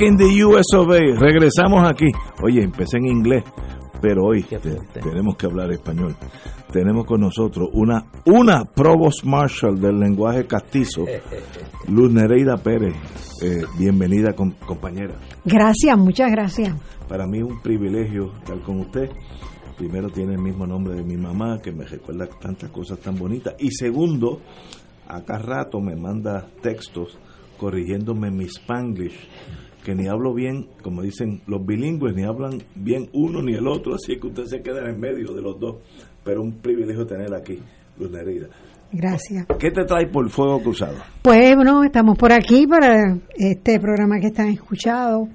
Back in the US of A. Regresamos aquí. Oye, empecé en inglés, pero hoy te- tenemos que hablar español. Tenemos con nosotros una, una Provost Marshal del lenguaje castizo, Luz Nereida Pérez. Eh, bienvenida, com- compañera. Gracias, muchas gracias. Para mí es un privilegio estar con usted. Primero tiene el mismo nombre de mi mamá, que me recuerda tantas cosas tan bonitas. Y segundo, acá rato me manda textos corrigiéndome mi spanglish, que ni hablo bien, como dicen los bilingües, ni hablan bien uno ni el otro, así que usted se queda en medio de los dos. Pero un privilegio tener aquí, Luz Nereida. Gracias. ¿Qué te trae por fuego cruzado? Pues bueno, estamos por aquí para este programa que están escuchando.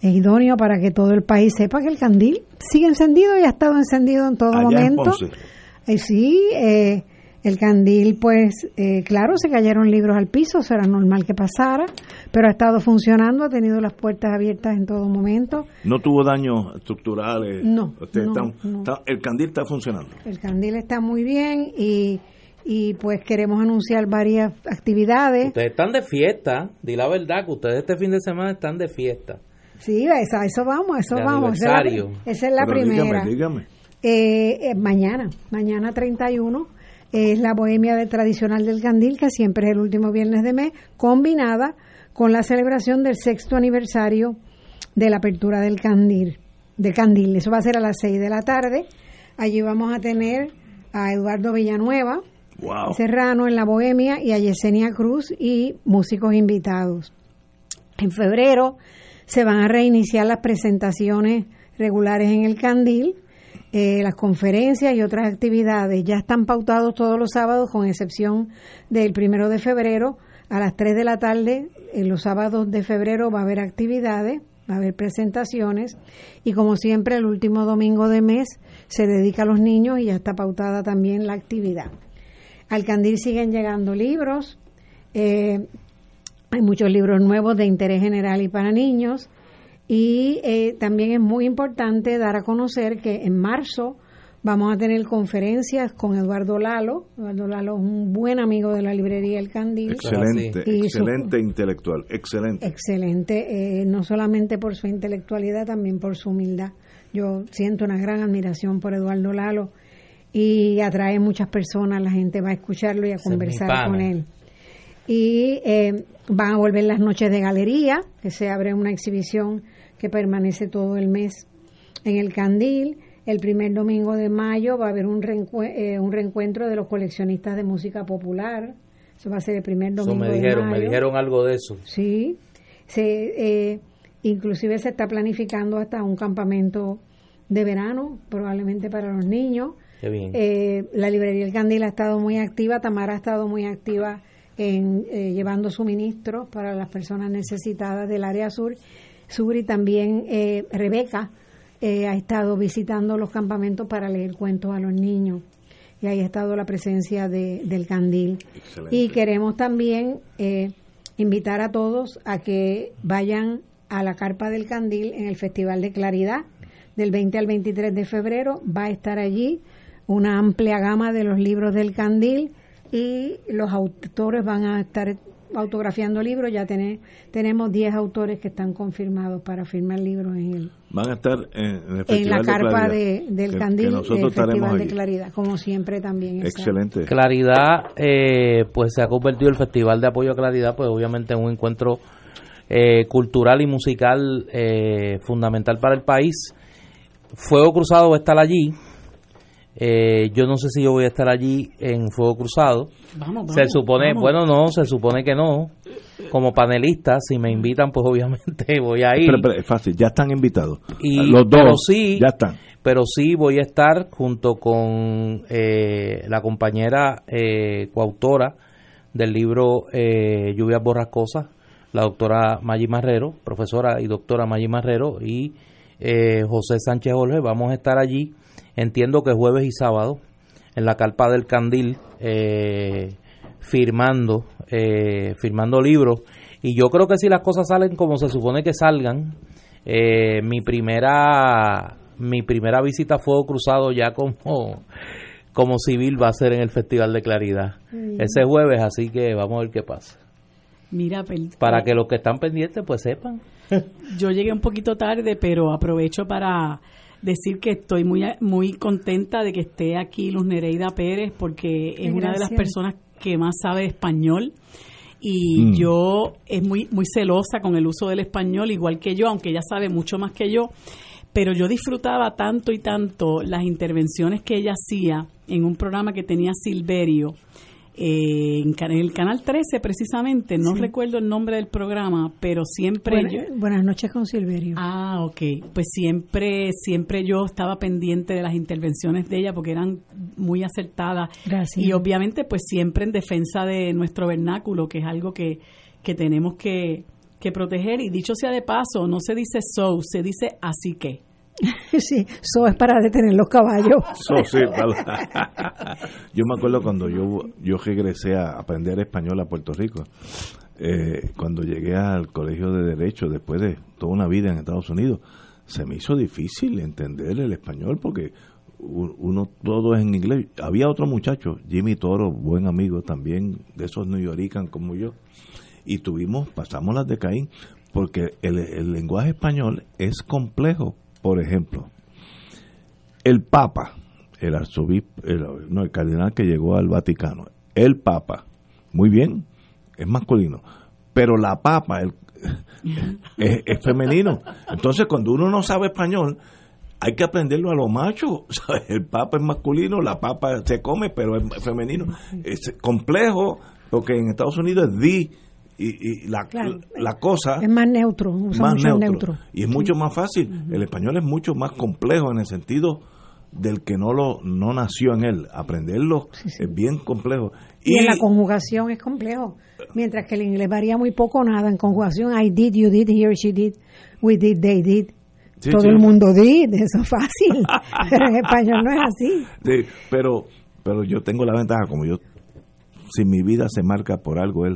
Es idóneo para que todo el país sepa que el candil sigue encendido y ha estado encendido en todo Allá en momento. Ponce. Eh, sí, eh, el candil, pues, eh, claro, se cayeron libros al piso, eso era normal que pasara, pero ha estado funcionando, ha tenido las puertas abiertas en todo momento. ¿No tuvo daños estructurales? No, Ustedes no, están- no. está- el candil está funcionando. El candil está muy bien y, y pues queremos anunciar varias actividades. Ustedes están de fiesta, di la verdad que ustedes este fin de semana están de fiesta. Sí, a eso vamos, a eso De vamos. Esa es la, aniversario. esa es la primera. Dígame, dígame. Eh, eh, mañana, mañana 31, es la bohemia de tradicional del Candil, que siempre es el último viernes de mes, combinada con la celebración del sexto aniversario de la apertura del Candil. Del Candil. Eso va a ser a las 6 de la tarde. Allí vamos a tener a Eduardo Villanueva, Wow. Serrano en la Bohemia y a Yesenia Cruz y músicos invitados. En febrero se van a reiniciar las presentaciones regulares en el Candil, eh, las conferencias y otras actividades. Ya están pautados todos los sábados, con excepción del primero de febrero. A las 3 de la tarde, en los sábados de febrero, va a haber actividades, va a haber presentaciones. Y como siempre, el último domingo de mes se dedica a los niños y ya está pautada también la actividad. Al Candil siguen llegando libros. eh, hay muchos libros nuevos de interés general y para niños. Y eh, también es muy importante dar a conocer que en marzo vamos a tener conferencias con Eduardo Lalo. Eduardo Lalo es un buen amigo de la librería El Candil. Excelente, Y su- excelente intelectual, excelente. Excelente, eh, no solamente por su intelectualidad, también por su humildad. Yo siento una gran admiración por Eduardo Lalo y atrae muchas personas, la gente va a escucharlo y a conversar con él. Y eh, van a volver las noches de galería, que se abre una exhibición que permanece todo el mes en el Candil. El primer domingo de mayo va a haber un, reencue- eh, un reencuentro de los coleccionistas de música popular. Eso va a ser el primer Eso domingo me de dijeron, me mayo. dijeron algo de eso. Sí, se, eh, inclusive se está planificando hasta un campamento de verano, probablemente para los niños. Qué bien. Eh, la librería El Candil ha estado muy activa, Tamara ha estado muy activa en eh, llevando suministros para las personas necesitadas del área sur, sur y también eh, Rebeca eh, ha estado visitando los campamentos para leer cuentos a los niños y ahí ha estado la presencia de, del Candil. Excelente. Y queremos también eh, invitar a todos a que vayan a la Carpa del Candil en el Festival de Claridad del 20 al 23 de febrero. Va a estar allí una amplia gama de los libros del Candil y los autores van a estar autografiando libros. Ya tené- tenemos 10 autores que están confirmados para firmar libros en el, Van a estar en, en el en Festival la de carpa Claridad, de- del que- Candil, que el Festival de allí. Claridad, como siempre también. está. Excelente. Claridad, eh, pues se ha convertido el Festival de Apoyo a Claridad, pues obviamente en un encuentro eh, cultural y musical eh, fundamental para el país. Fuego Cruzado va a estar allí. Eh, yo no sé si yo voy a estar allí en Fuego Cruzado. Vamos, se vamos, supone, vamos. bueno, no, se supone que no. Como panelista, si me invitan, pues obviamente voy a ir. Pero, pero es fácil, ya están invitados. Y- Los pero dos sí, ya están. pero sí voy a estar junto con eh, la compañera eh, coautora del libro eh, Lluvias Borrascosas, la doctora Maggi Marrero, profesora y doctora Maggi Marrero, y eh, José Sánchez Jorge. Vamos a estar allí, entiendo que jueves y sábado, en la carpa del Candil, eh, firmando, eh, firmando libros. Y yo creo que si las cosas salen como se supone que salgan, eh, mi primera mi primera visita a Fuego Cruzado ya como como civil va a ser en el Festival de Claridad ese jueves, así que vamos a ver qué pasa. Mira, Para que los que están pendientes pues sepan. yo llegué un poquito tarde, pero aprovecho para decir que estoy muy muy contenta de que esté aquí Luz Nereida Pérez porque es una de las personas que más sabe español. Y Mm. yo es muy muy celosa con el uso del español igual que yo, aunque ella sabe mucho más que yo, pero yo disfrutaba tanto y tanto las intervenciones que ella hacía en un programa que tenía Silverio eh, en, el canal 13 precisamente, no Sí. recuerdo el nombre del programa, pero siempre Buena- yo- buenas noches con Silverio. Ah, ok. Pues siempre, siempre yo estaba pendiente de las intervenciones de ella porque eran muy acertadas. Gracias. Y obviamente, pues siempre en defensa de nuestro vernáculo, que es algo que, que tenemos que, que proteger. Y dicho sea de paso, no se dice so, se dice así que. sí, eso es para detener los caballos. Sí, yo me acuerdo cuando yo, yo regresé a aprender español a Puerto Rico, eh, cuando llegué al colegio de Derecho, después de toda una vida en Estados Unidos, se me hizo difícil entender el español porque uno todo es en inglés. Había otro muchacho, Jimmy Toro, buen amigo también, de esos New Yorkers como yo, y tuvimos, pasamos las de Caín, porque el, el lenguaje español es complejo. Por ejemplo, el Papa, el arzobispo, el, no, el cardenal que llegó al Vaticano, el Papa, muy bien, es masculino, pero la Papa es, femenino. Entonces, cuando uno no sabe español, hay que aprenderlo a lo macho. ¿sabes? El Papa es masculino, la Papa se come, pero es femenino. Es complejo, porque en Estados Unidos es di. Y, y la, Claro. la cosa Es más neutro, más neutro. neutro. Y es mucho más fácil. El español es mucho más complejo en el sentido del que no lo no nació en él. Aprenderlo es bien complejo. Y, en la conjugación es complejo. Mientras que el inglés varía muy poco o nada. En conjugación, I did, you did, he or she did, we did, they did. Sí, Todo el mundo did, eso es fácil. Pero en español no es así. Sí, pero pero yo tengo la ventaja como yo si mi vida se marca por algo es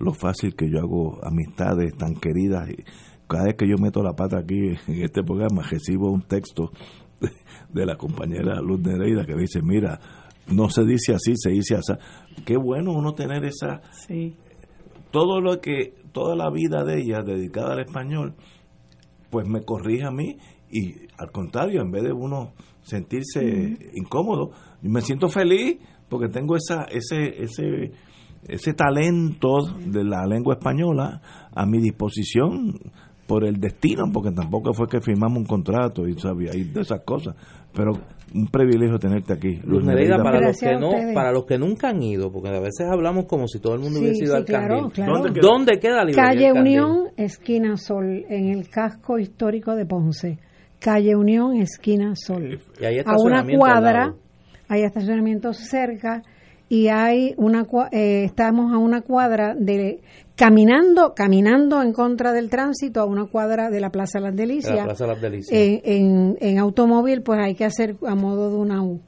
lo fácil que yo hago amistades tan queridas y cada vez que yo meto la pata aquí en este programa recibo un texto de, la compañera Luz Nereida que dice mira no se dice así se dice así qué bueno uno tener esa Sí. todo lo que toda la vida de ella dedicada al español pues me corrige a mí y al contrario en vez de uno sentirse incómodo me siento feliz porque tengo esa ese ese ese talento de la lengua española a mi disposición por el destino porque tampoco fue que firmamos un contrato y sabía y de esas cosas pero un privilegio tenerte aquí Luz Nereida, para los que no, para los que nunca han ido, porque a veces hablamos como si todo el mundo Sí, hubiese ido sí, al claro, Candil. claro. ¿Dónde queda? ¿Dónde queda la Calle El Candil? Unión, esquina Sol, en el casco histórico de Ponce. Calle Unión, esquina Sol. Y hay A una estacionamiento cuadra, hay estacionamientos cerca y hay una cua- eh, estamos a una cuadra de caminando caminando en contra del tránsito a una cuadra de la Plaza Las De Delicias. la Plaza Las Delicias. En, en, en automóvil, pues hay que hacer a modo de una U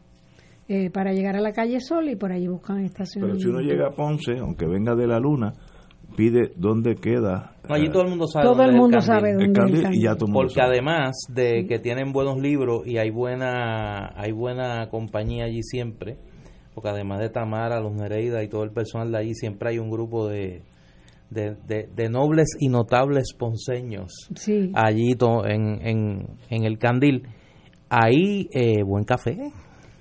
eh, para llegar a la calle Sol y por allí buscan pero estacionamiento. si uno llega a Ponce aunque venga de la luna pide dónde queda No, allí eh, todo el mundo sabe Todo dónde el es mundo sabe el dónde es el y ya todo Porque sabe. además de que tienen buenos libros y hay buena hay buena compañía allí siempre, porque además de Tamara, los Nereida y todo el personal de allí, siempre hay un grupo de, de, de- de nobles y notables ponceños Sí. allí to- en, en, en el Candil. Ahí, eh, buen café.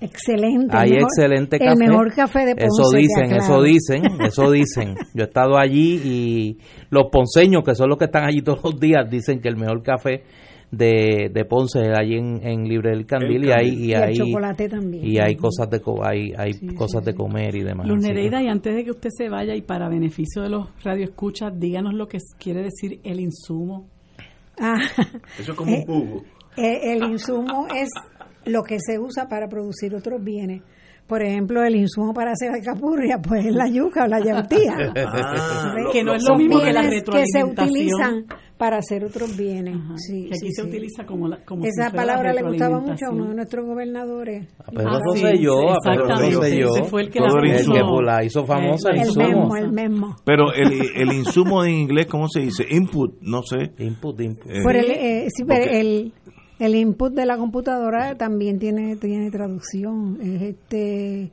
Excelente. Hay mejor- excelente café. El mejor café de Ponce. Eso dicen, eso dicen, eso dicen. Yo he estado allí y los ponceños, que son los que están allí todos los días, dicen que el mejor café de, de Ponce allí en, en Libre del Candil, y hay y, hay chocolate también. y hay cosas de co- hay, hay Sí, cosas sí, de comer y demás. Luz Nereida, y antes de que usted se vaya y para beneficio de los radioescuchas, díganos lo que quiere decir el insumo. Ah, Eso es como un jugo. eh, el insumo es lo que se usa para producir otros bienes. Por ejemplo, el insumo para hacer alcapurria, pues es la yuca o la yautía. Ah, que no es lo mismo que la bienes que se retroalimentación. utilizan para hacer otros bienes. Ajá, Sí, que aquí sí, se sí. utiliza como, la, como si Esa la palabra le gustaba mucho a retroalimentación. uno de nuestros gobernadores. A Pedro Ah, sí, Rosselló, a Pedro. Rosselló, Ese fue el que Todo la el puso- que la hizo famosa, el hizo mismo, el mismo. Pero el, el insumo en inglés, ¿cómo se dice? Input, no sé. Input, input. Eh, Por el, eh, sí, pero el, el input de la computadora también tiene tiene traducción. Es este.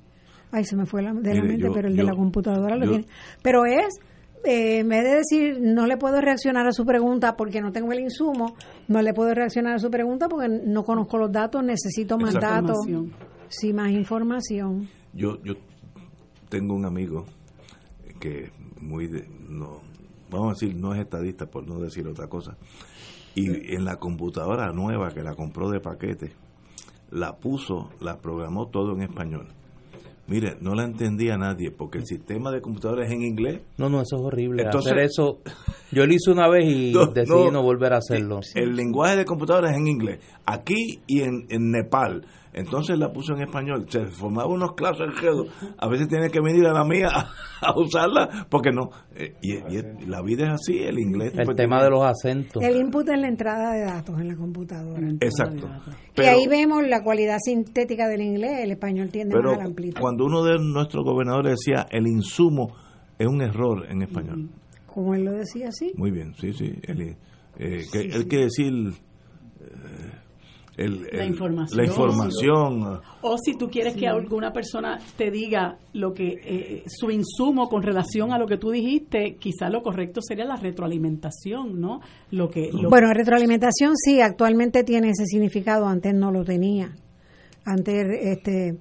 Ay, se me fue la, de la mente, yo- pero el de la computadora lo yo- tiene. Pero es. eh, en vez de decir no le puedo reaccionar a su pregunta porque no tengo el insumo, no le puedo reaccionar a su pregunta porque no conozco los datos, necesito más datos, Información. sí, más información. Yo, yo tengo un amigo que muy de- no vamos a decir no es estadista por no decir otra cosa y en la computadora nueva que la compró de paquete la puso la programó todo en español mire no la entendía nadie porque el sistema de computadora es en inglés No, no, eso es horrible. Entonces- Hacer eso, yo lo hice una vez y No, decidí no. no, volver a hacerlo. el lenguaje de computadora es en inglés aquí y en, en Nepal entonces la puso en español. Se formaba unos clases a veces tiene que venir a la mía a, a usarla porque no. Eh, y, y la vida es así el inglés El pues, tema de los acentos. El input es la entrada de datos en la computadora. exacto. y pero, ahí vemos la cualidad sintética del inglés, el español tiende pero más a la amplitud. cuando uno de nuestros gobernadores decía el insumo es un error en español Como él lo decía así. muy bien sí sí. El, eh, que, él quiere decir eh, el- La información. la información O si tú quieres que alguna persona te diga lo que eh, su insumo con relación a lo que tú dijiste, quizá lo correcto sería la retroalimentación, ¿no? Lo que lo- Bueno, retroalimentación sí, actualmente tiene ese significado, antes no lo tenía. Antes, este,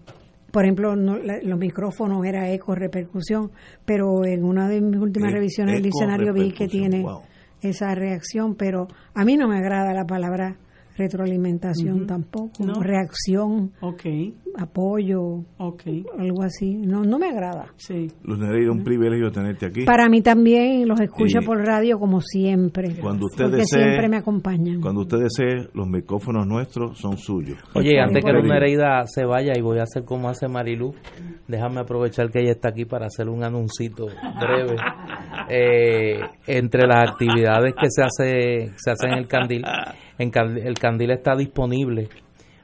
por ejemplo, no- la- los micrófonos era eco, repercusión, pero en una de mis últimas E- revisiones del diccionario vi que tiene wow. esa reacción, pero a mí no me agrada la palabra retroalimentación tampoco, No. reacción, Ok, apoyo, ok, algo así, no, no me agrada. sí. Luz Nereida, un privilegio tenerte aquí. Para mí también los escucho Y por radio como siempre, Cuando usted porque desee- siempre me acompañan. Cuando usted desee, los micrófonos nuestros son suyos. Oye, antes que Luz. Nereida se vaya y voy a hacer como hace Marilu, déjame aprovechar que ella está aquí para hacer un anuncito breve. Eh, entre las actividades que se hace se hacen en el Candil, en Candil- el Candil está disponible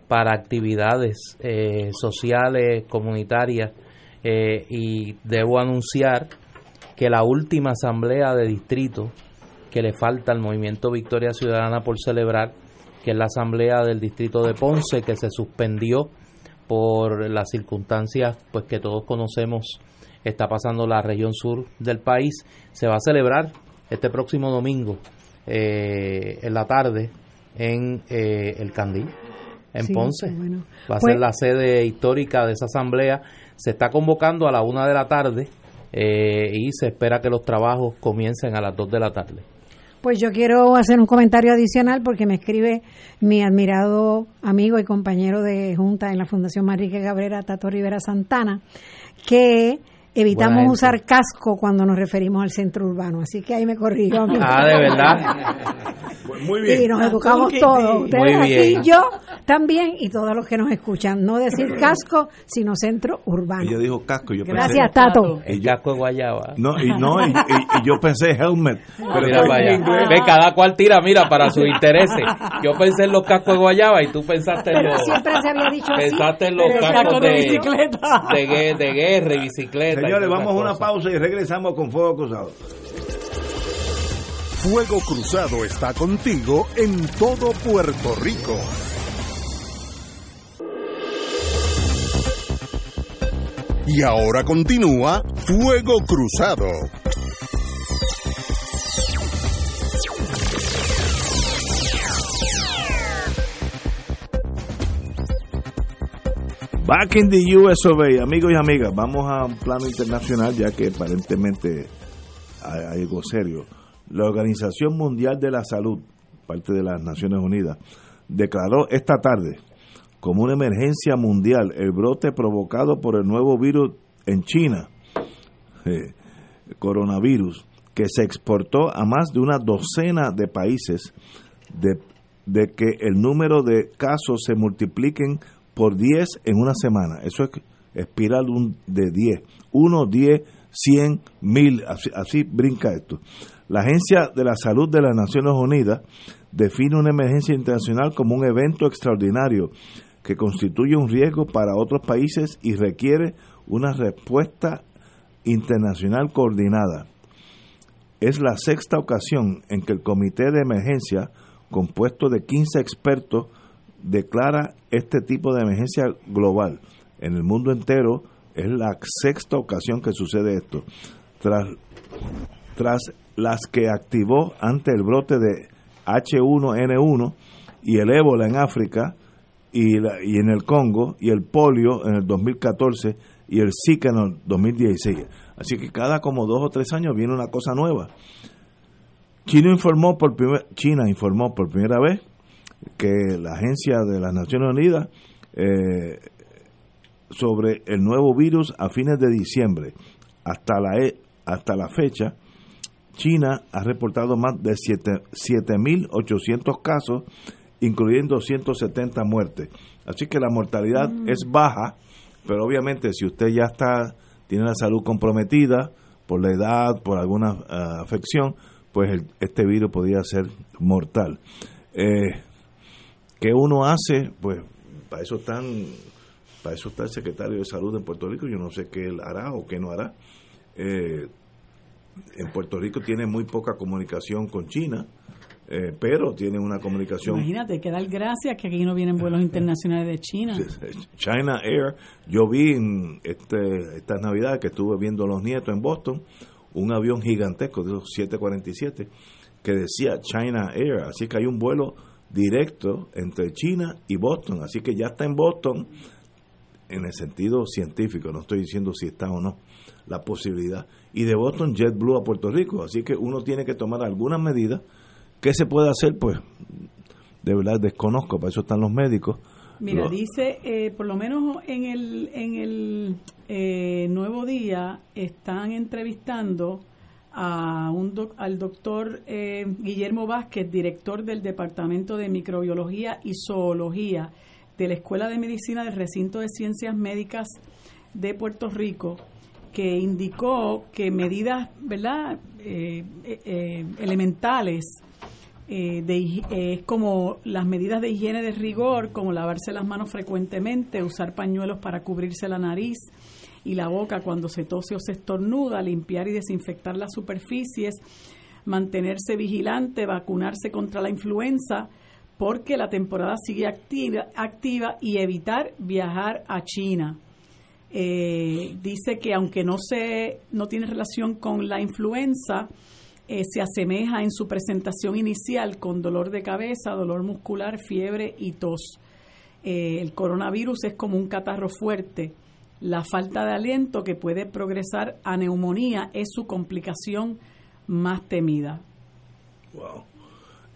para actividades eh, sociales, comunitarias, eh, y debo anunciar que la última asamblea de distrito que le falta al movimiento Victoria Ciudadana por celebrar, que es la asamblea del distrito de Ponce, que se suspendió por las circunstancias pues que todos conocemos está pasando la región sur del país, se va a celebrar este próximo domingo eh, en la tarde en eh, el Candil, en Sí, Ponce. bueno. Va a Pues- ser la sede histórica de esa asamblea. Se está convocando a la una de la tarde eh, y se espera que los trabajos comiencen a las dos de la tarde. Pues yo quiero hacer un comentario adicional porque me escribe mi admirado amigo y compañero de junta en la Fundación Manrique Cabrera, Tato Rivera Santana, que evitamos usar casco cuando nos referimos al centro urbano. Así que ahí me mí. Ah, de verdad. Muy Y nos educamos Ok, todos. Ustedes Muy aquí, bien. yo también y todos los que nos escuchan. No decir casco, sino centro urbano. Ella dijo casco y yo Gracias, pensé... Tato. El casco de guayaba. No, y, no y, y- y yo pensé helmet. Pero mira inglés. Ve, cada cual tira, mira, para sus intereses. Yo pensé en los cascos de guayaba y tú pensaste en los, siempre se había dicho así. pensaste en los cascos casco de de, bicicleta. de, de guerra y bicicleta. Señores, vamos a una pausa y regresamos con Fuego Cruzado. Fuego Cruzado está contigo en todo Puerto Rico. Y ahora continúa Fuego Cruzado. Back in the US amigos y amigas, vamos a un plano internacional ya que aparentemente hay algo serio. La Organización Mundial de la Salud parte de las Naciones Unidas, declaró esta tarde como una emergencia mundial el brote provocado por el nuevo virus en China, eh, coronavirus, que se exportó a más de una docena de países de que el número de casos se multipliquen por 10 en una semana. Eso es espiral de 10. 1, 10, 100, 1000. Así, así brinca esto. La Agencia de la Salud de las Naciones Unidas define una emergencia internacional como un evento extraordinario que constituye un riesgo para otros países y requiere una respuesta internacional coordinada. Es la sexta ocasión en que el Comité de Emergencia, compuesto de 15 expertos, declara este tipo de emergencia global. En el mundo entero es la sexta ocasión que sucede esto. Tras, tras las que activó ante el brote de H1N1 y el ébola en África y, la, y en el Congo y el polio en el 2014 y el Zika en el 2016. Así que cada como dos o tres años viene una cosa nueva. China informó por, primer, China informó por primera vez que la Agencia de las Naciones Unidas eh, sobre el nuevo virus a fines de diciembre. Hasta la, e, hasta la fecha, China ha reportado más de 7.800 casos, incluyendo 170 muertes. Así que la mortalidad mm. es baja, pero obviamente si usted ya está tiene la salud comprometida por la edad, por alguna uh, afección, pues el, este virus podría ser mortal. Eh, ¿Qué uno hace? Pues para eso están para eso está el secretario de salud en Puerto Rico. Yo no sé qué él hará o qué no hará. Eh, en Puerto Rico tiene muy poca comunicación con China, eh, pero tiene una comunicación. Imagínate, que dar gracias que aquí no vienen vuelos internacionales de China. China Air, yo vi en este, estas navidades que estuve viendo a los nietos en Boston, un avión gigantesco de los 747 que decía China Air, así que hay un vuelo directo entre China y Boston, así que ya está en Boston en el sentido científico, no estoy diciendo si está o no la posibilidad, y de Boston JetBlue a Puerto Rico, así que uno tiene que tomar algunas medidas. ¿Qué se puede hacer? Pues de verdad desconozco, para eso están los médicos. Mira, dice, eh, por lo menos en el, en el eh, Nuevo Día están entrevistando a un al doctor eh, Guillermo Vázquez, director del Departamento de Microbiología y Zoología de la Escuela de Medicina del Recinto de Ciencias Médicas de Puerto Rico, que indicó que medidas verdad eh, eh, elementales eh, de, como las medidas de higiene de rigor, como lavarse las manos frecuentemente, usar pañuelos para cubrirse la nariz y la boca cuando se tose o se estornuda, limpiar y desinfectar las superficies, mantenerse vigilante, vacunarse contra la influenza, porque la temporada sigue activa, activa y evitar viajar a China. Eh, dice que aunque no se no tiene relación con la influenza, eh, se asemeja en su presentación inicial con dolor de cabeza, dolor muscular, fiebre y tos. Eh, el coronavirus es como un catarro fuerte. La falta de aliento que puede progresar a neumonía es su complicación más temida. Wow.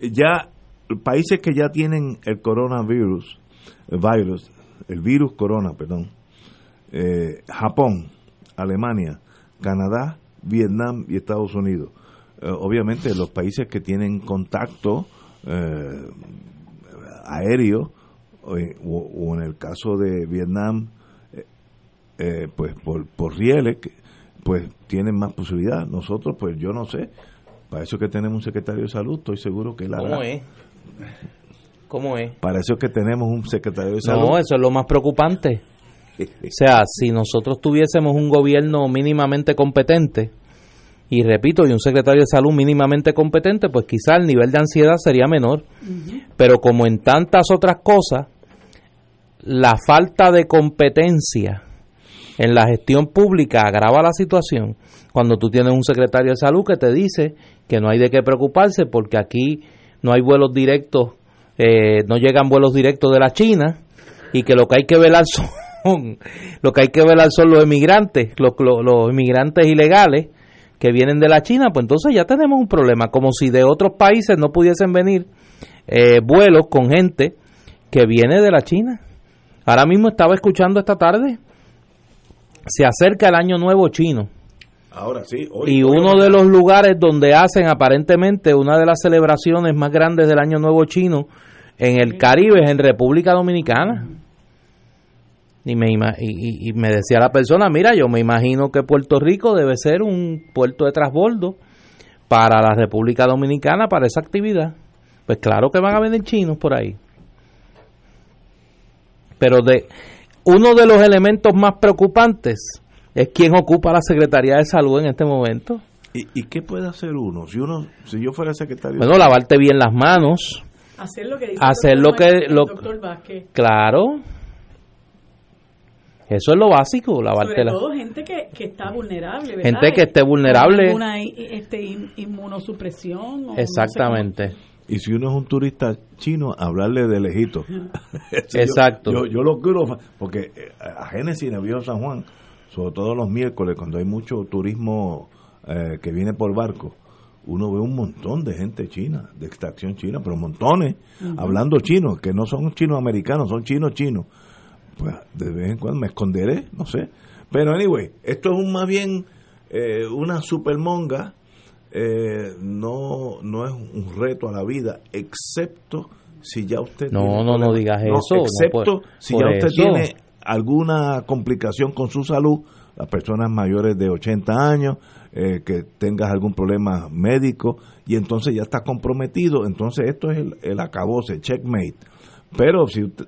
Ya países que ya tienen el coronavirus, el virus, el virus corona, perdón, eh, Japón, Alemania, Canadá, Vietnam y Estados Unidos. Eh, obviamente los países que tienen contacto eh, aéreo o, o, en el caso de Vietnam, pues por, por rieles, pues tienen más posibilidad. Nosotros, pues yo no sé. Para eso que tenemos un secretario de salud, estoy seguro que él hará. ¿Cómo es? ¿Cómo es? Para eso que tenemos un secretario de salud. No, eso es lo más preocupante. O sea, si nosotros tuviésemos un gobierno mínimamente competente, y repito, y un secretario de salud mínimamente competente, pues quizá el nivel de ansiedad sería menor. Pero como en tantas otras cosas, la falta de competencia en la gestión pública agrava la situación cuando tú tienes un secretario de salud que te dice que no hay de qué preocuparse porque aquí no hay vuelos directos, no llegan vuelos directos de la China y que lo que hay que velar son, lo que hay que velar son los emigrantes, los, los, los inmigrantes ilegales que vienen de la China, pues entonces ya tenemos un problema, como si de otros países no pudiesen venir eh, vuelos con gente que viene de la China. Ahora mismo estaba escuchando esta tarde, se acerca el año nuevo chino. Ahora sí. y uno de los lugares donde hacen aparentemente una de las celebraciones más grandes del año nuevo chino en el Caribe es en República Dominicana. Y me, y, y me decía la persona, mira, yo me imagino que Puerto Rico debe ser un puerto de transbordo para la República Dominicana para esa actividad. Pues claro que van a venir chinos por ahí. Pero de uno de los elementos más preocupantes es quién ocupa la Secretaría de Salud en este momento. ¿Y, qué puede hacer uno? Si uno si yo fuera secretario Bueno, lavarte bien las manos. Hacer lo que dice hacer lo que el doctor Vázquez. Claro. Eso es lo básico, lavarte Sobre todo gente que, que está vulnerable, ¿verdad? Gente que esté vulnerable. Una este, inmunosupresión. Exactamente. Y si uno es un turista chino, hablarle de lejito. Exacto. Yo, yo, lo quiero, porque eh, a Génesis, en el San Juan, sobre todo los miércoles, cuando hay mucho turismo eh, que viene por barco, uno ve un montón de gente china, de extracción china, pero montones, hablando chino, que no son chinos americanos, son chinos chinos pues de vez en cuando me esconderé, no sé. Pero anyway, esto es un, más bien eh, una supermonga, eh, no, no es un reto a la vida, excepto si ya usted... No, no, no digas eso. Excepto si ya usted tiene alguna complicación con su salud, las personas mayores de 80 años, eh, que tengas algún problema médico y entonces ya está comprometido, entonces esto es el, el acabose, checkmate. Pero si usted,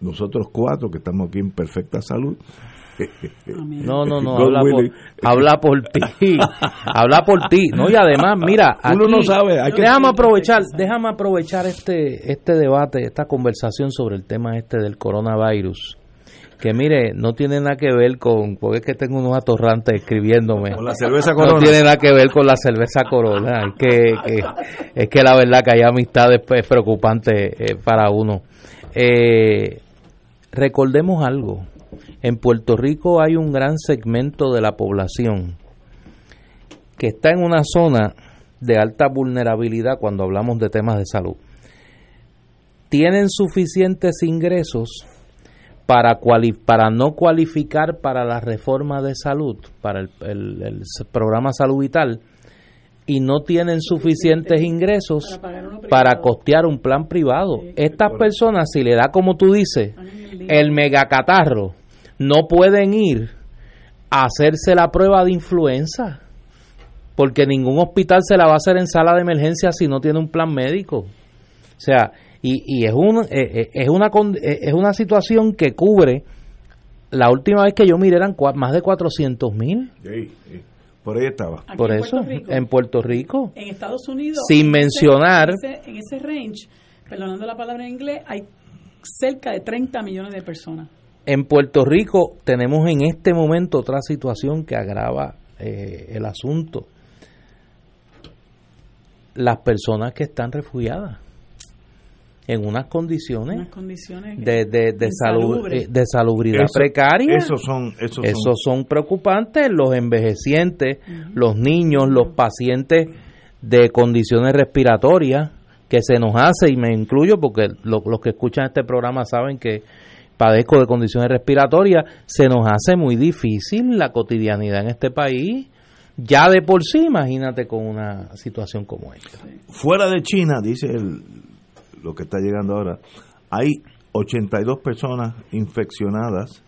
nosotros cuatro que estamos aquí en perfecta salud. No, no, no, habla por, habla por, ti, habla por ti, ¿no? Y además, mira, uno no sabe, hay que déjame aprovechar, déjame aprovechar este este debate, esta conversación sobre el tema este del coronavirus, que mire, no tiene nada que ver con, porque es que tengo unos atorrantes escribiéndome. Con la cerveza Corona. No tiene nada que ver con la cerveza Corona, es que, es que la verdad que hay amistades pues, preocupantes eh, para uno. Eh, Recordemos algo, en Puerto Rico hay un gran segmento de la población que está en una zona de alta vulnerabilidad cuando hablamos de temas de salud. Tienen suficientes ingresos para, para no cualificar para la reforma de salud, para el, el programa salud vital, y no tienen suficientes ingresos para, costear un plan privado. Estas personas, si le da como tú dices, el megacatarro, no pueden ir a hacerse la prueba de influenza, porque ningún hospital se la va a hacer en sala de emergencia si no tiene un plan médico. O sea, y, y es, un, eh, eh, es, una, eh, es una situación que cubre, la última vez que yo miré eran más de 400 mil. Por ahí estaba. Por eso, en Puerto Rico. En Estados Unidos. Sin mencionar. En ese, range, perdonando la palabra en inglés, hay cerca de 30 millones de personas. En Puerto Rico tenemos en este momento otra situación que agrava eh, el asunto. Las personas que están refugiadas en unas condiciones, de, de, de, salud, eh, de salubridad precaria. Esos son, esos, son. preocupantes, los envejecientes, los niños, los pacientes de condiciones respiratorias que se nos hace, y me incluyo porque los que escuchan este programa saben que padezco de condiciones respiratorias, se nos hace muy difícil la cotidianidad en este país. Ya de por sí, imagínate con una situación como esta. Fuera de China, dice el, lo que está llegando ahora, hay 82 personas infeccionadas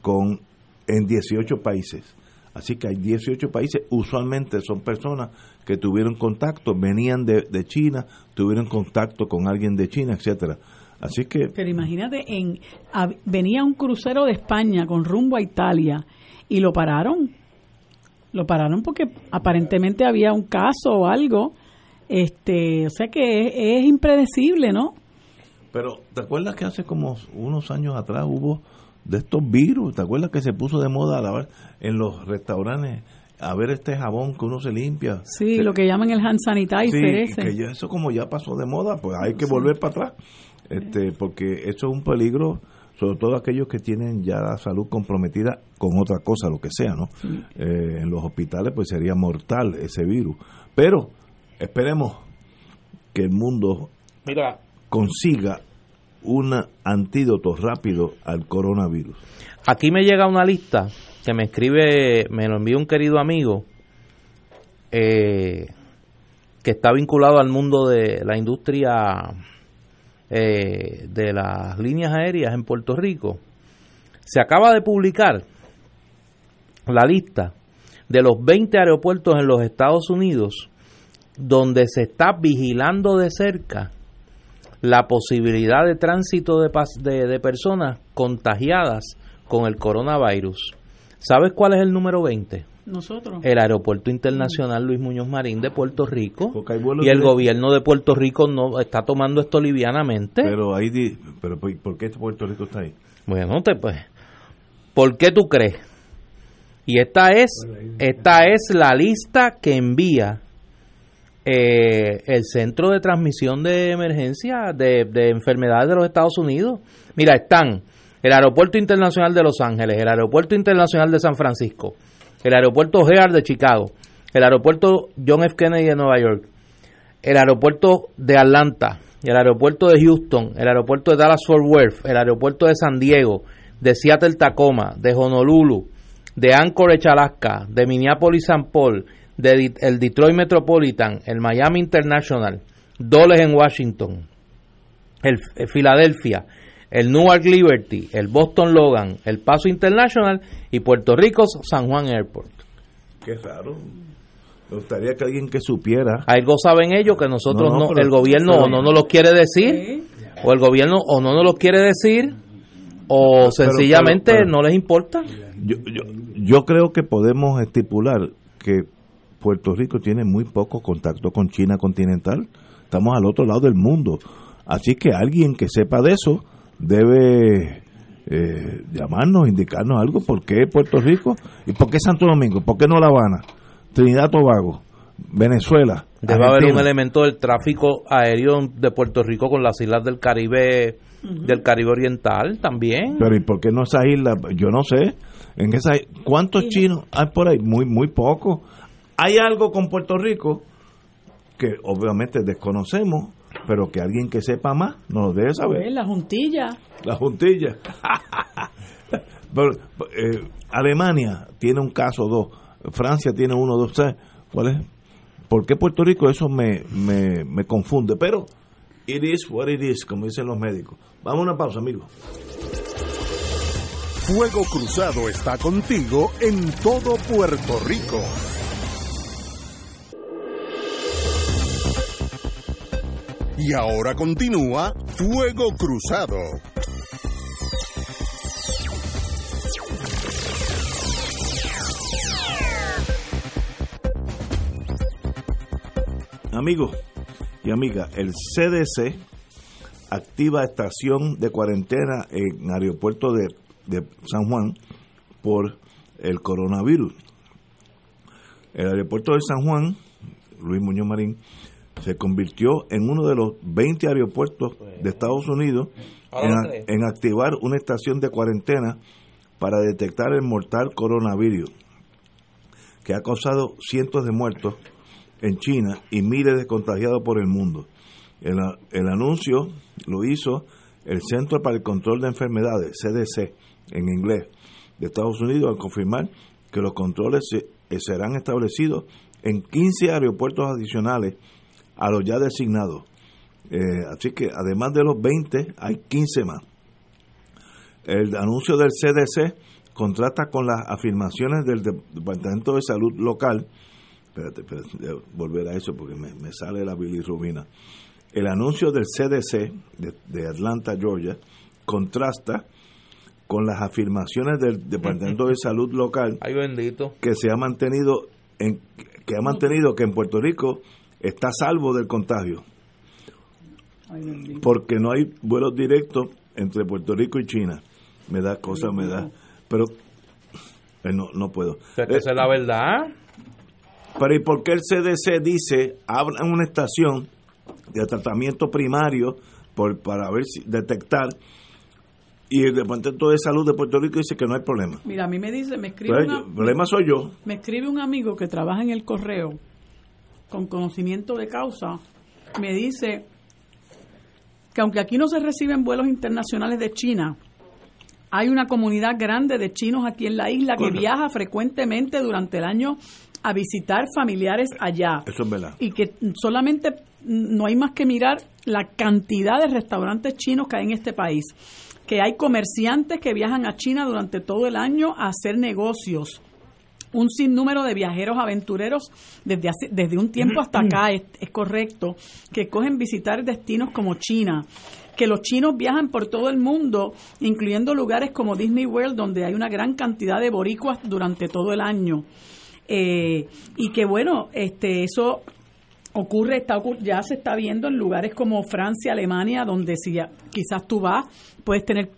con en 18 países. Así que hay 18 países, usualmente son personas que tuvieron contacto, venían de, de China, tuvieron contacto con alguien de China, etcétera. Así que Pero imagínate en venía un crucero de España con rumbo a Italia y lo pararon. Lo pararon porque aparentemente había un caso o algo este, o sea que es, impredecible, ¿no? Pero, ¿te acuerdas que hace como unos años atrás hubo de estos virus? ¿Te acuerdas que se puso de moda a lavar en los restaurantes a ver este jabón que uno se limpia? Sí, lo que llaman el hand sanitizer sí, Que eso como ya pasó de moda, pues hay que volver para atrás. Este, porque eso es un peligro sobre todo aquellos que tienen ya la salud comprometida con otra cosa, lo que sea, ¿no? Eh, en los hospitales pues sería mortal ese virus. Pero esperemos que el mundo Mira, consiga un antídoto rápido al coronavirus. aquí me llega una lista que me escribe, me lo envió un querido amigo eh, que está vinculado al mundo de la industria eh, de las líneas aéreas en Puerto Rico. Se acaba de publicar la lista de los 20 aeropuertos en los Estados Unidos donde se está vigilando de cerca la posibilidad de tránsito de, de, de personas contagiadas con el coronavirus. ¿Sabes cuál es el número 20? Nosotros. El Aeropuerto Internacional Luis Muñoz Marín de Puerto Rico. Y el gobierno de Puerto Rico no está tomando esto livianamente. Pero ahí, di- pero ¿por por qué Puerto Rico está ahí? Bueno, te pues, ¿por qué tú crees? Y esta es, esta es la lista que envía eh, el Centro de Transmisión de Emergencia de, de Enfermedades de los Estados Unidos. Mira, están el Aeropuerto Internacional de Los Ángeles, el Aeropuerto Internacional de San Francisco, el Aeropuerto O'Hare de Chicago, el Aeropuerto John F. Kennedy de Nueva York, el aeropuerto de Atlanta, el aeropuerto de Houston, el aeropuerto de Dallas Fort Worth, el aeropuerto de San Diego, de Seattle Tacoma, de Honolulu, de Anchorage Alaska, de Minneapolis St. Paul, de el Detroit Metropolitan, el Miami International, Dulles en Washington, el, el Filadelfia, el Newark Liberty, el Boston Logan, el Paso International y Puerto Rico San Juan Airport. Qué raro. Me gustaría que alguien que supiera. Algo saben ellos que nosotros No, no, no, pero- el gobierno o no nos lo quiere decir, o el gobierno o no nos lo quiere decir, o sencillamente pero- pero- no les importa. Yo, yo, yo creo que podemos estipular que Puerto Rico tiene muy poco contacto con China continental. Estamos al otro lado del mundo. Así que alguien que sepa de eso debe eh, llamarnos, indicarnos algo. ¿Por qué Puerto Rico? ¿Y por qué Santo Domingo? ¿Por qué no La Habana? Trinidad Tobago, Venezuela. Debe haber un elemento del tráfico aéreo de Puerto Rico con las islas del Caribe, del Caribe Oriental también. Pero ¿y por qué no esas islas? Yo no sé. En esa, ¿Cuántos chinos hay por ahí? Muy, muy poco. Hay algo con Puerto Rico que obviamente desconocemos, pero que alguien que sepa más nos lo debe Pues, saber. la juntilla. La juntilla. Pero, eh, Alemania tiene un caso o dos. Francia tiene uno o dos. ¿sabes? ¿Cuál es? ¿Por qué Puerto Rico? Eso me, me, me confunde. Pero, it is what it is, como dicen los médicos. Vamos a una pausa, amigos. Fuego Cruzado está contigo en todo Puerto Rico. Y ahora continúa Fuego Cruzado. Amigos y amigas, el CDC activa estación de cuarentena en aeropuerto de, de San Juan por el coronavirus. El aeropuerto de San Juan, Luis Muñoz Marín, se convirtió en uno de los 20 aeropuertos de Estados Unidos en, a- activar una estación de cuarentena para detectar el mortal coronavirus, que ha causado cientos de muertos en China y miles de contagiados por el mundo. El, el anuncio lo hizo el Centro para el Control de Enfermedades, CDC en inglés, de Estados Unidos al confirmar que los controles se- eh, serán establecidos en 15 aeropuertos adicionales a los ya designados. Eh, así que además de los 20, hay 15 más. El anuncio del CDC contrasta con las afirmaciones del Dep- Departamento de Salud local. Espérate, espérate, volver a eso porque me, me sale la bilirrubina. El anuncio del CDC de, de Atlanta, Georgia, contrasta con las afirmaciones del Departamento de Salud local Ay, bendito. que se ha mantenido en que ha mantenido que en Puerto Rico está a salvo del contagio porque no hay vuelos directos entre Puerto Rico y China. Me da cosa, me da, pero eh, no no puedo. Esa Eh, es la verdad. pero ¿y por qué el CDC dice abran una estación de tratamiento primario por, para ver si detectar y el Departamento de Salud de Puerto Rico dice que no hay problema? Mira, a mí me dice, me escribe, Pues, una- yo- el problema soy yo. me escribe un amigo que trabaja en el correo con conocimiento de causa me dice que aunque aquí no se reciben vuelos internacionales de China, hay una comunidad grande de chinos aquí en la isla que viaja frecuentemente durante el año a visitar familiares allá. Eso es verdad. Y que solamente no hay más que mirar la cantidad de restaurantes chinos que hay en este país. Que hay comerciantes que viajan a China durante todo el año a hacer negocios un sinnúmero de viajeros aventureros desde, desde un tiempo hasta acá, es, correcto, que cogen visitar destinos como China, que los chinos viajan por todo el mundo, incluyendo lugares como Disney World, donde hay una gran cantidad de boricuas durante todo el año. Eh, y que bueno, este eso ocurre, está, ya se está viendo en lugares como Francia, Alemania, donde si quizás tú vas, puedes tener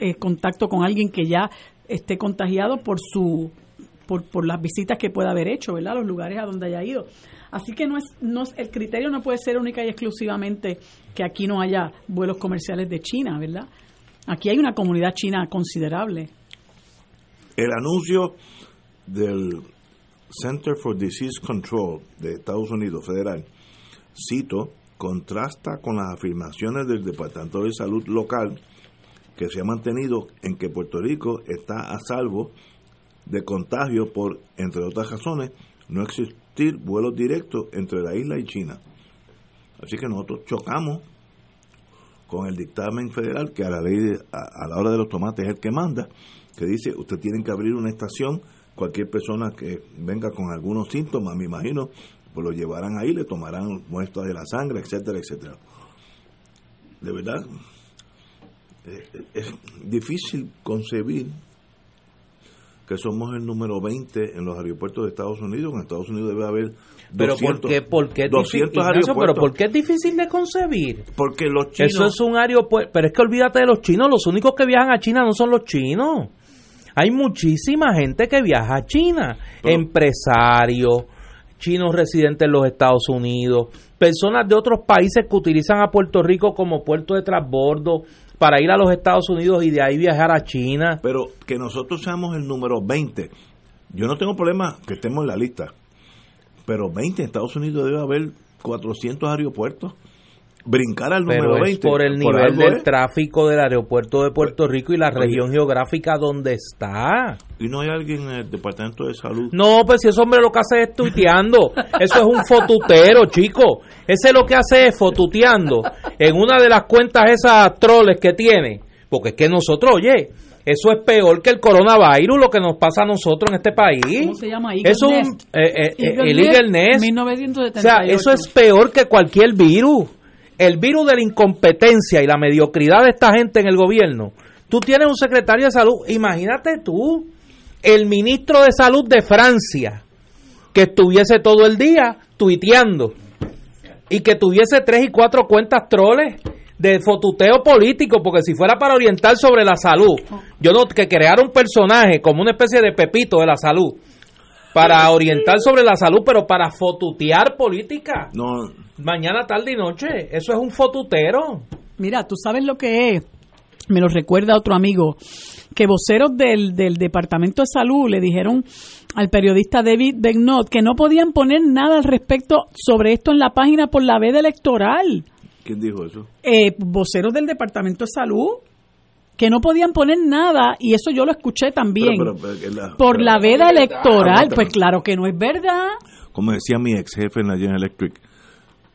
eh, contacto con alguien que ya esté contagiado por su por, por las visitas que pueda haber hecho, ¿verdad? Los lugares a donde haya ido. Así que no es, no el criterio no puede ser única y exclusivamente que aquí no haya vuelos comerciales de China, ¿verdad? Aquí hay una comunidad china considerable. El anuncio del Center for Disease Control de Estados Unidos federal, cito, contrasta con las afirmaciones del Departamento de Salud local que se ha mantenido en que Puerto Rico está a salvo de contagio por, entre otras razones, no existir vuelos directos entre la isla y China. Así que nosotros chocamos con el dictamen federal que a la ley a, la hora de los tomates es el que manda, que dice usted tiene que abrir una estación, cualquier persona que venga con algunos síntomas, me imagino, pues lo llevarán ahí, le tomarán muestras de la sangre, etcétera, etcétera. De verdad, eh, eh, es difícil concebir que somos el número 20 en los aeropuertos de Estados Unidos. En Estados Unidos debe haber pero ¿por qué, por qué 200 Pero ¿por qué es difícil de concebir? Porque los chinos... Eso es un aeropuerto... Pero es que olvídate de los chinos. Los únicos que viajan a China no son los chinos. Hay muchísima gente que viaja a China. Empresarios, chinos residentes en los Estados Unidos, personas de otros países que utilizan a Puerto Rico como puerto de transbordo para ir a los Estados Unidos y de ahí viajar a China. Pero que nosotros seamos el número 20. Yo no tengo problema que estemos en la lista. Pero 20 en Estados Unidos debe haber 400 aeropuertos brincar al número Pero es por el nivel del tráfico del aeropuerto de Puerto Rico y la región geográfica donde está. ¿Y no hay alguien en el Departamento de Salud? No, pues si ese hombre lo que hace es tuiteando. Eso es un fotutero, chico. Ese lo que hace es fotuteando en una de las cuentas esas troles que tiene. Porque es que nosotros, oye, eso es peor que el coronavirus, lo que nos pasa a nosotros en este país. ¿Cómo se llama? eso es un, eh, eh, el Nest. 1978. O sea, eso es peor que cualquier virus el virus de la incompetencia y la mediocridad de esta gente en el gobierno. Tú tienes un secretario de salud, imagínate tú, el ministro de salud de Francia, que estuviese todo el día tuiteando y que tuviese tres y cuatro cuentas troles de fotuteo político, porque si fuera para orientar sobre la salud, yo no, que crear un personaje como una especie de pepito de la salud, para orientar sobre la salud, pero para fotutear política. No. Mañana, tarde y noche. Eso es un fotutero. Mira, tú sabes lo que es. Me lo recuerda otro amigo. Que voceros del, del Departamento de Salud le dijeron al periodista David Begnot que no podían poner nada al respecto sobre esto en la página por la veda electoral. ¿Quién dijo eso? Eh, voceros del Departamento de Salud que no podían poner nada, y eso yo lo escuché también, por la veda electoral. Pues claro que no es verdad. Como decía mi ex jefe en la General Electric,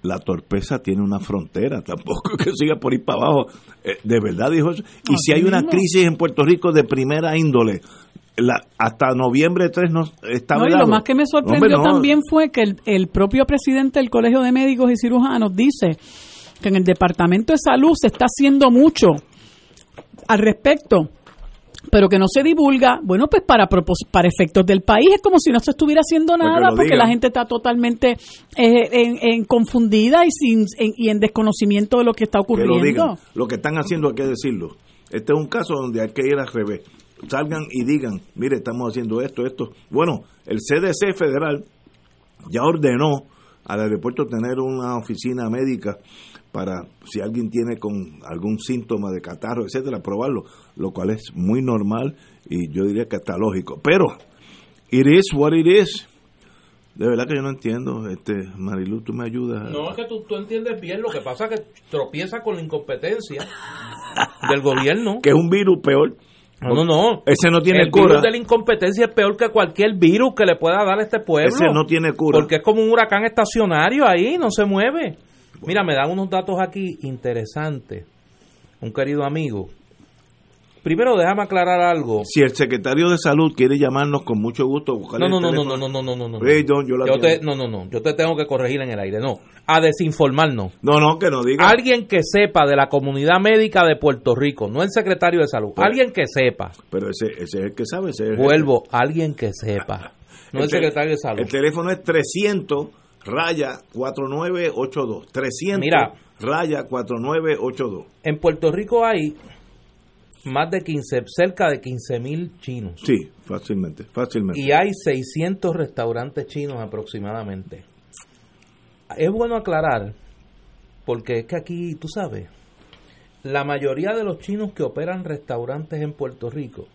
la torpeza tiene una frontera, tampoco que siga por ir para abajo. Eh, de verdad dijo eso. Y si hay una crisis en Puerto Rico de primera índole, la, hasta noviembre 3 no está no, y lo más que me sorprendió también fue que el, el propio presidente del Colegio de Médicos y Cirujanos dice que en el Departamento de Salud se está haciendo mucho al respecto, pero que no se divulga, bueno, pues para para efectos del país es como si no se estuviera haciendo nada porque la gente está totalmente eh, en, confundida y sin y en desconocimiento de lo que está ocurriendo. lo, que están haciendo hay que decirlo. Este es un caso donde hay que ir al revés. Salgan y digan, mire, estamos haciendo esto, esto. Bueno, el CDC federal ya ordenó al aeropuerto tener una oficina médica para si alguien tiene con algún síntoma de catarro, etcétera, probarlo, lo cual es muy normal y yo diría que está lógico. Pero it is what it is. De verdad que yo no entiendo, este Marilu, tú me ayudas. No, es que tú, tú entiendes bien, lo que pasa es que tropieza con la incompetencia del gobierno. Que es un virus peor. No, no, no. Ese no tiene el cura. virus de la incompetencia es peor que cualquier virus que le pueda dar a este pueblo. Ese no tiene cura. Porque es como un huracán estacionario ahí, no se mueve. Mira, me dan unos datos aquí interesantes. Un querido amigo. Primero, déjame aclarar algo. Si el secretario de salud quiere llamarnos con mucho gusto, buscarle No, no, no, no, teléfono. no, no, no, no, no. Hey, John, yo la Yo te, atiendo. no, no, no. Yo te tengo que corregir en el aire. No. A desinformarnos. No, no, que no diga. Alguien que sepa de la comunidad médica de Puerto Rico, no el secretario de salud, Pues- alguien que sepa, Pero ese, ese es el que sabe. Ese es el vuelvo, alguien que sepa, no el secretario de salud. El teléfono es 300 raya 4982. 300 Mira. raya 4982. En Puerto Rico hay más de 15, cerca de 15 mil chinos Sí, fácilmente, fácilmente. y hay 600 restaurantes chinos aproximadamente. Es bueno aclarar, porque es que aquí, tú sabes, la mayoría de los chinos que operan restaurantes en Puerto Rico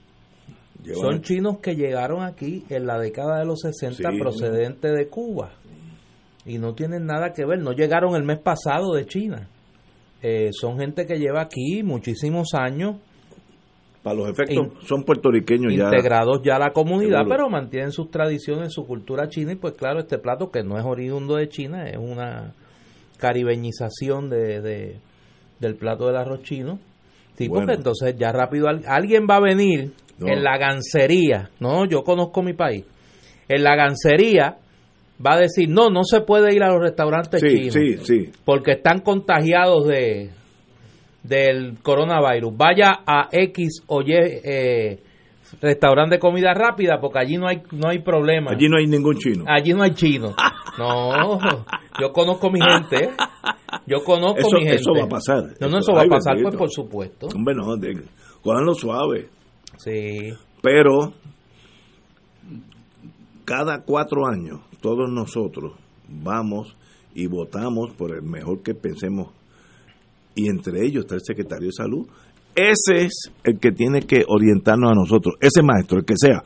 Llevan- Son chinos que llegaron aquí en la década de los 60 Sí. procedentes de Cuba y no tienen nada que ver, no llegaron el mes pasado de China. Eh, son gente que lleva aquí muchísimos años para los efectos, in- son puertorriqueños ya. integrados ya a la comunidad, pero mantienen sus tradiciones, su cultura china y pues claro, este plato que no es oriundo de China, es una caribeñización de, de- del plato del arroz chino. Sí, Bueno. porque entonces ya rápido al- alguien va a venir No. en la gancería, no, yo conozco mi país, en la gancería va a decir, no, no se puede ir a los restaurantes Sí, chinos sí, sí. porque están contagiados de del coronavirus. Vaya a X o Y eh, restaurante de comida rápida porque allí no hay no hay problema. Allí no hay ningún chino. Allí no hay chino. No, yo conozco mi gente. Yo conozco Eso- mi gente. eso va a pasar. No, no, Eso- eso va a pasar, bendito. pues por supuesto. Hombre, no, cójanlo suave. Sí. Pero cada cuatro años todos nosotros vamos y votamos por el mejor que pensemos y entre ellos está el secretario de salud. Ese es el que tiene que orientarnos a nosotros, ese maestro, el que sea.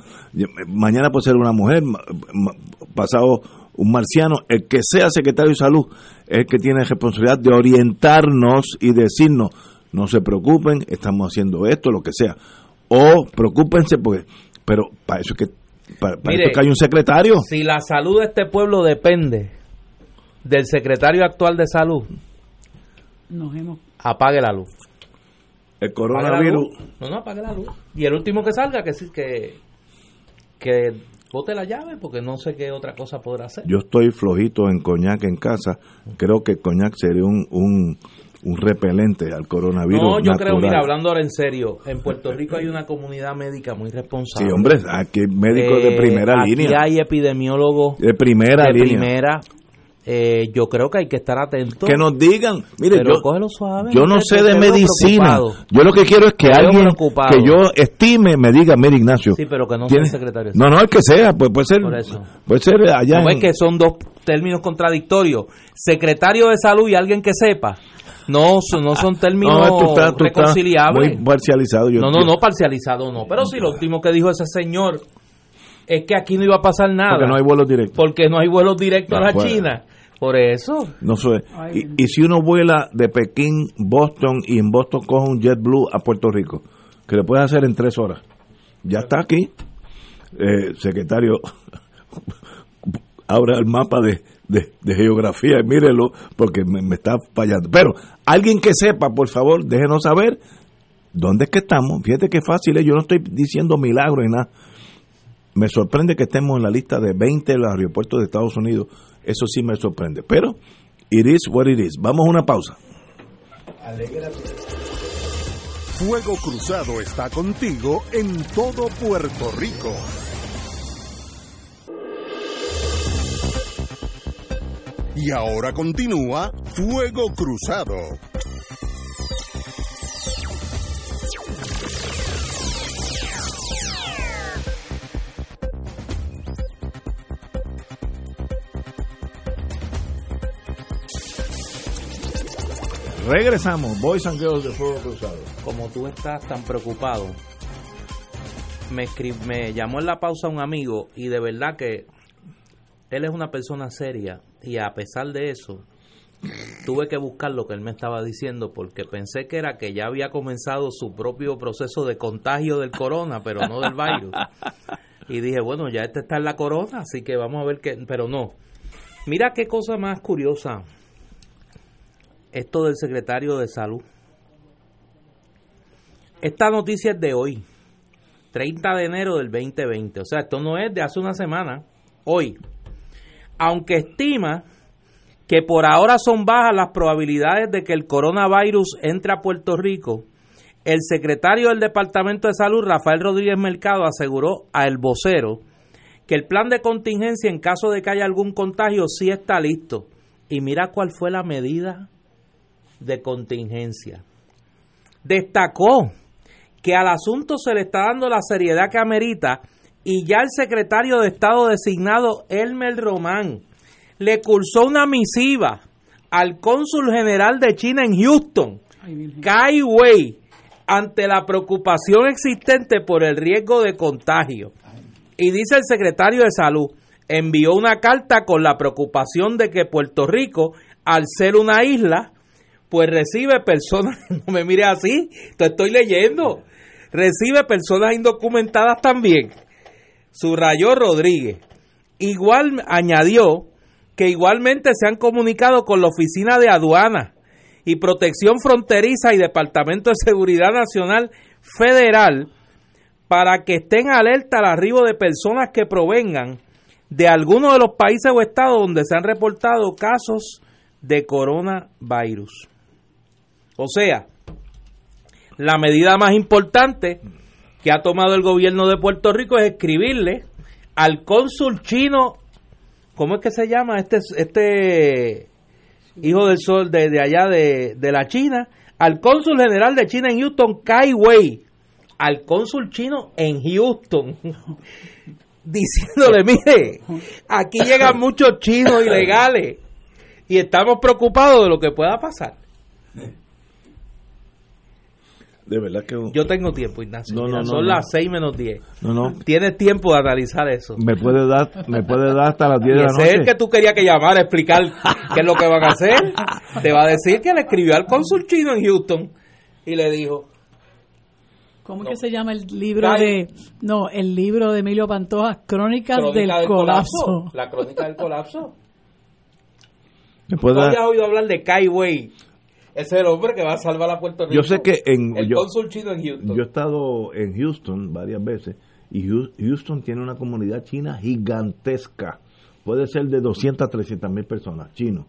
Mañana puede ser una mujer, pasado un marciano, el que sea secretario de salud es el que tiene responsabilidad de orientarnos y decirnos, no se preocupen, estamos haciendo esto, lo que sea. O preocúpense porque, pero para eso es que, para, para Mire, que hay un secretario. Si la salud de este pueblo depende del secretario actual de salud, Nos hemos apague la luz. El coronavirus, luz. No, no, apague la luz. Y el último que salga, que sí, que, que bote la llave, porque no sé qué otra cosa podrá hacer. yo estoy flojito en coñac en casa. Creo que el coñac sería un, un, un repelente al coronavirus. No, yo creo, natural. mira, hablando ahora en serio, en Puerto Rico hay una comunidad médica muy Sí, responsable. hombre, aquí hay médicos de Eh, primera aquí línea. hay epidemiólogos De primera de línea. primera. Eh, yo creo que hay que estar atentos. Que nos digan, mire, Pero yo, cógelo suave, yo no sé de medicina. preocupado. Yo lo que quiero es que alguien preocupado. que yo estime me diga, mire Ignacio. Sí, pero que no sea ¿tiene- el secretario. No, no, el que sea, pues puede ser, puede ser allá. ¿No en- ves que son dos términos contradictorios? Secretario de salud y alguien que sepa. No, no son términos No, tú estás- tú estás reconciliables. muy parcializado. Yo No, no, no parcializado, no. Pero si lo último que dijo ese señor es que aquí no iba a pasar nada. Porque no hay vuelos directos. porque no hay vuelos directos a la. China. Por eso. No sé. Ay, Y, y si uno vuela de Pekín, Boston y en Boston coge un JetBlue a Puerto Rico, que le puede hacer en tres horas. Ya está aquí. Eh, secretario, abra el mapa de, de- de geografía y mírelo porque me, me está fallando. Pero alguien que sepa, por favor, déjenos saber dónde es que estamos. Fíjate qué fácil es. Yo no estoy diciendo milagros y nada. Me sorprende que estemos en la lista de 20 de los aeropuertos de Estados Unidos. Eso sí me sorprende. Pero, it is what it is. Vamos a una pausa. Fuego Cruzado está contigo en todo Puerto Rico. Y ahora continúa Fuego Cruzado. Regresamos. Boys and Girls de Fuego Cruzado. como tú estás tan preocupado, me, escri- me llamó en la pausa un amigo y de verdad que él es una persona seria y a pesar de eso, tuve que buscar lo que él me estaba diciendo porque pensé que era que ya había comenzado su propio proceso de contagio del corona, pero no del virus. Y dije, bueno, ya este está en la corona, así que vamos a ver qué, pero no. Mira qué cosa más curiosa esto del secretario de salud. Esta noticia es de hoy, 30 de enero del 2020, o sea, esto no es de hace una semana, hoy. Aunque estima que por ahora son bajas las probabilidades de que el coronavirus entre a Puerto Rico, el secretario del Departamento de Salud, Rafael Rodríguez Mercado, aseguró a El Vocero que el plan de contingencia en caso de que haya algún contagio sí está listo. Y mira cuál fue la medida de contingencia. Destacó que al asunto se le está dando la seriedad que amerita y ya el secretario de Estado designado, Elmer Román, le cursó una misiva al cónsul general de China en Houston, Kai Wei, ante la preocupación existente por el riesgo de contagio. Y dice el secretario de Salud, envió una carta con la preocupación de que Puerto Rico, al ser una isla, pues recibe personas, no me mire así, te estoy leyendo, recibe personas indocumentadas también. Subrayó Rodríguez. Igual añadió que igualmente se han comunicado con la Oficina de Aduana y Protección Fronteriza y Departamento de Seguridad Nacional Federal para que estén alerta al arribo de personas que provengan de alguno de los países o estados donde se han reportado casos de coronavirus. O sea, la medida más importante que ha tomado el gobierno de Puerto Rico es escribirle al cónsul chino, ¿cómo es que se llama? Este, este hijo del sol de, allá de, de, la China, al cónsul general de China en Houston, Kai Wei, al cónsul chino en Houston, diciéndole, mire, aquí llegan muchos chinos ilegales y estamos preocupados de lo que pueda pasar. De verdad que... Yo tengo tiempo, Ignacio. No, no, no, son no. las 6 menos 10. No, no. Tienes tiempo de analizar eso. Me puede dar, me puede dar hasta las 10 Y de la ese es el noche. que tú querías que llamara a explicar qué es lo que van a hacer. Te va a decir que le escribió al cónsul chino en Houston y le dijo, ¿Cómo es No. que se llama el libro Cali. de... No, el libro de Emilio Pantoja, Crónicas "Crónica del, colapso. La crónica del colapso. Me puede ¿Tú dar- habías oído hablar de Kai Wei? Ese es el hombre que va a salvar a Puerto Rico. Yo sé que en El yo, cónsul chino en Houston. yo he estado en Houston varias veces y Houston tiene una comunidad china gigantesca. Puede ser de 200 a 300 mil personas chinos.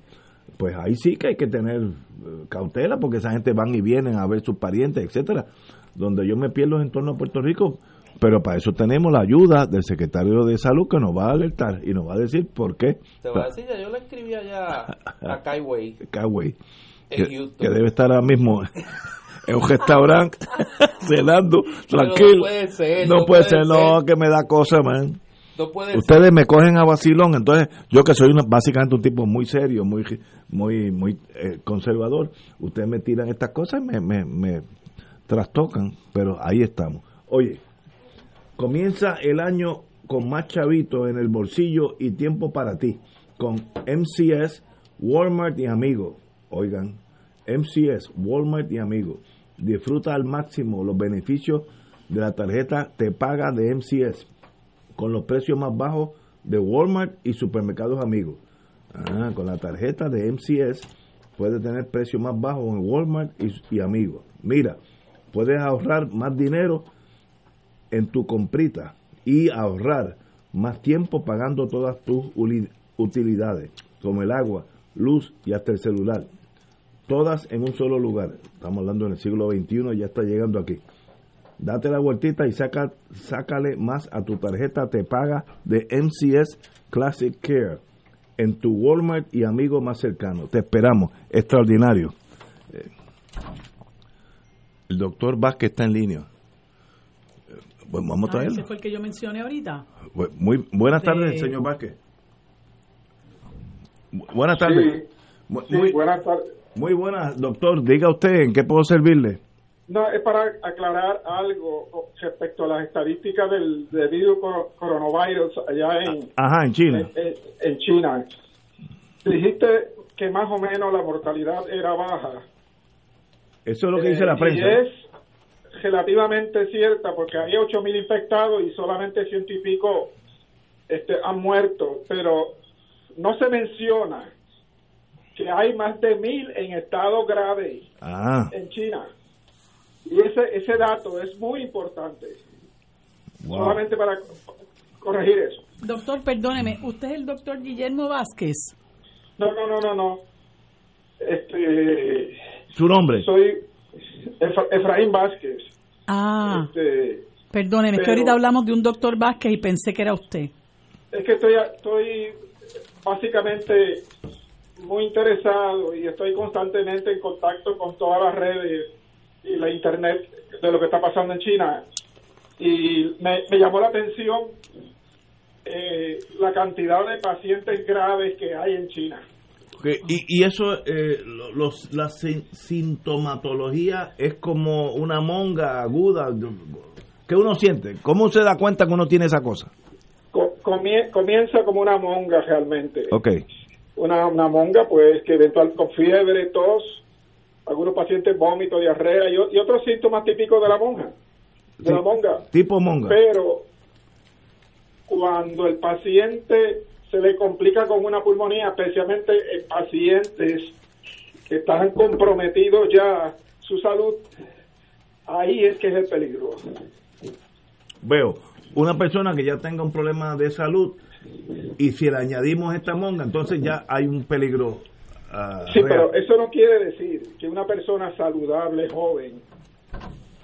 Pues ahí sí que hay que tener eh, cautela porque esa gente van y vienen a ver sus parientes, etcétera. Donde yo me pierdo en torno a Puerto Rico, pero para eso tenemos la ayuda del secretario de salud que nos va a alertar y nos va a decir por qué. Te voy a decir, ya yo le escribí allá a Kai Wei Coway, en que, debe estar ahora mismo en un restaurante cenando Pero tranquilo. no puede ser, No no puede ser, no, que me da cosa, man. No puede ser. Ustedes me cogen a vacilón, entonces yo que soy una- básicamente un tipo muy serio, muy muy muy eh, conservador, ustedes me tiran estas cosas, y me, me, me trastocan, pero ahí estamos. Oye, comienza el año con más chavitos en el bolsillo y tiempo para ti, con MCS, Walmart y amigos. Oigan, MCS, Walmart y amigos. Disfruta al máximo los beneficios de la tarjeta Te Paga de MCS con los precios más bajos de Walmart y supermercados amigos. Ah, con la tarjeta de MCS puedes tener precios más bajos en Walmart y, amigos. Mira, puedes ahorrar más dinero en tu comprita y ahorrar más tiempo pagando todas tus utilidades, como el agua, luz y hasta el celular. Todas en un solo lugar. Estamos hablando en el siglo XXI, ya está llegando aquí. Date la vueltita y saca, sácale más a tu tarjeta te paga de MCS Classic Care en tu Walmart y amigo más cercano. Te esperamos. Extraordinario. Eh, el doctor Vázquez está en línea. Eh, Bueno, vamos a Ah, traerlo. ese fue el que yo mencioné ahorita. Muy buenas De- tardes, señor Vázquez. Bu- Buenas tardes. Sí, sí, muy, buenas tardes. Muy buenas, doctor. Diga usted, ¿en qué puedo servirle? No, es para aclarar algo respecto a las estadísticas del, virus coronavirus allá en, Ajá, en China. En, China. Dijiste que más o menos la mortalidad era baja. Eso es lo que dice la eh, prensa. Y es relativamente cierta porque hay 8.000 infectados y solamente ciento y pico este, han muerto, pero no se menciona que hay más de mil en estado grave ah. en China. Y ese, ese dato es muy importante. Solamente para corregir eso. Doctor, perdóneme, ¿usted es el doctor Guillermo Vázquez? No, no, no, no, no. Este, ¿Su nombre? Soy Efraín Vázquez. Ah, este, perdóneme, es que ahorita hablamos de un doctor Vázquez y pensé que era usted. Es que estoy, estoy básicamente muy interesado y estoy constantemente en contacto con todas las redes y la internet de lo que está pasando en China. Y me, llamó la atención eh, la cantidad de pacientes graves que hay en China. Y, y, eso, eh, los, la sintomatología es como una monga aguda. ¿Qué uno siente? ¿Cómo se da cuenta que uno tiene esa cosa? comienza como una monga realmente. Ok. Una, una monga, pues, que eventual con fiebre, tos, algunos pacientes vómito, diarrea y, otros síntomas típicos de la monja, de la monga. Tipo monga. Pero cuando el paciente se le complica con una pulmonía, especialmente en pacientes que están comprometidos ya su salud, ahí es que es el peligro. Veo, una persona que ya tenga un problema de salud y si le añadimos esta monga, entonces ya hay un peligro Ah, sí, pero eso no quiere decir que una persona saludable, joven,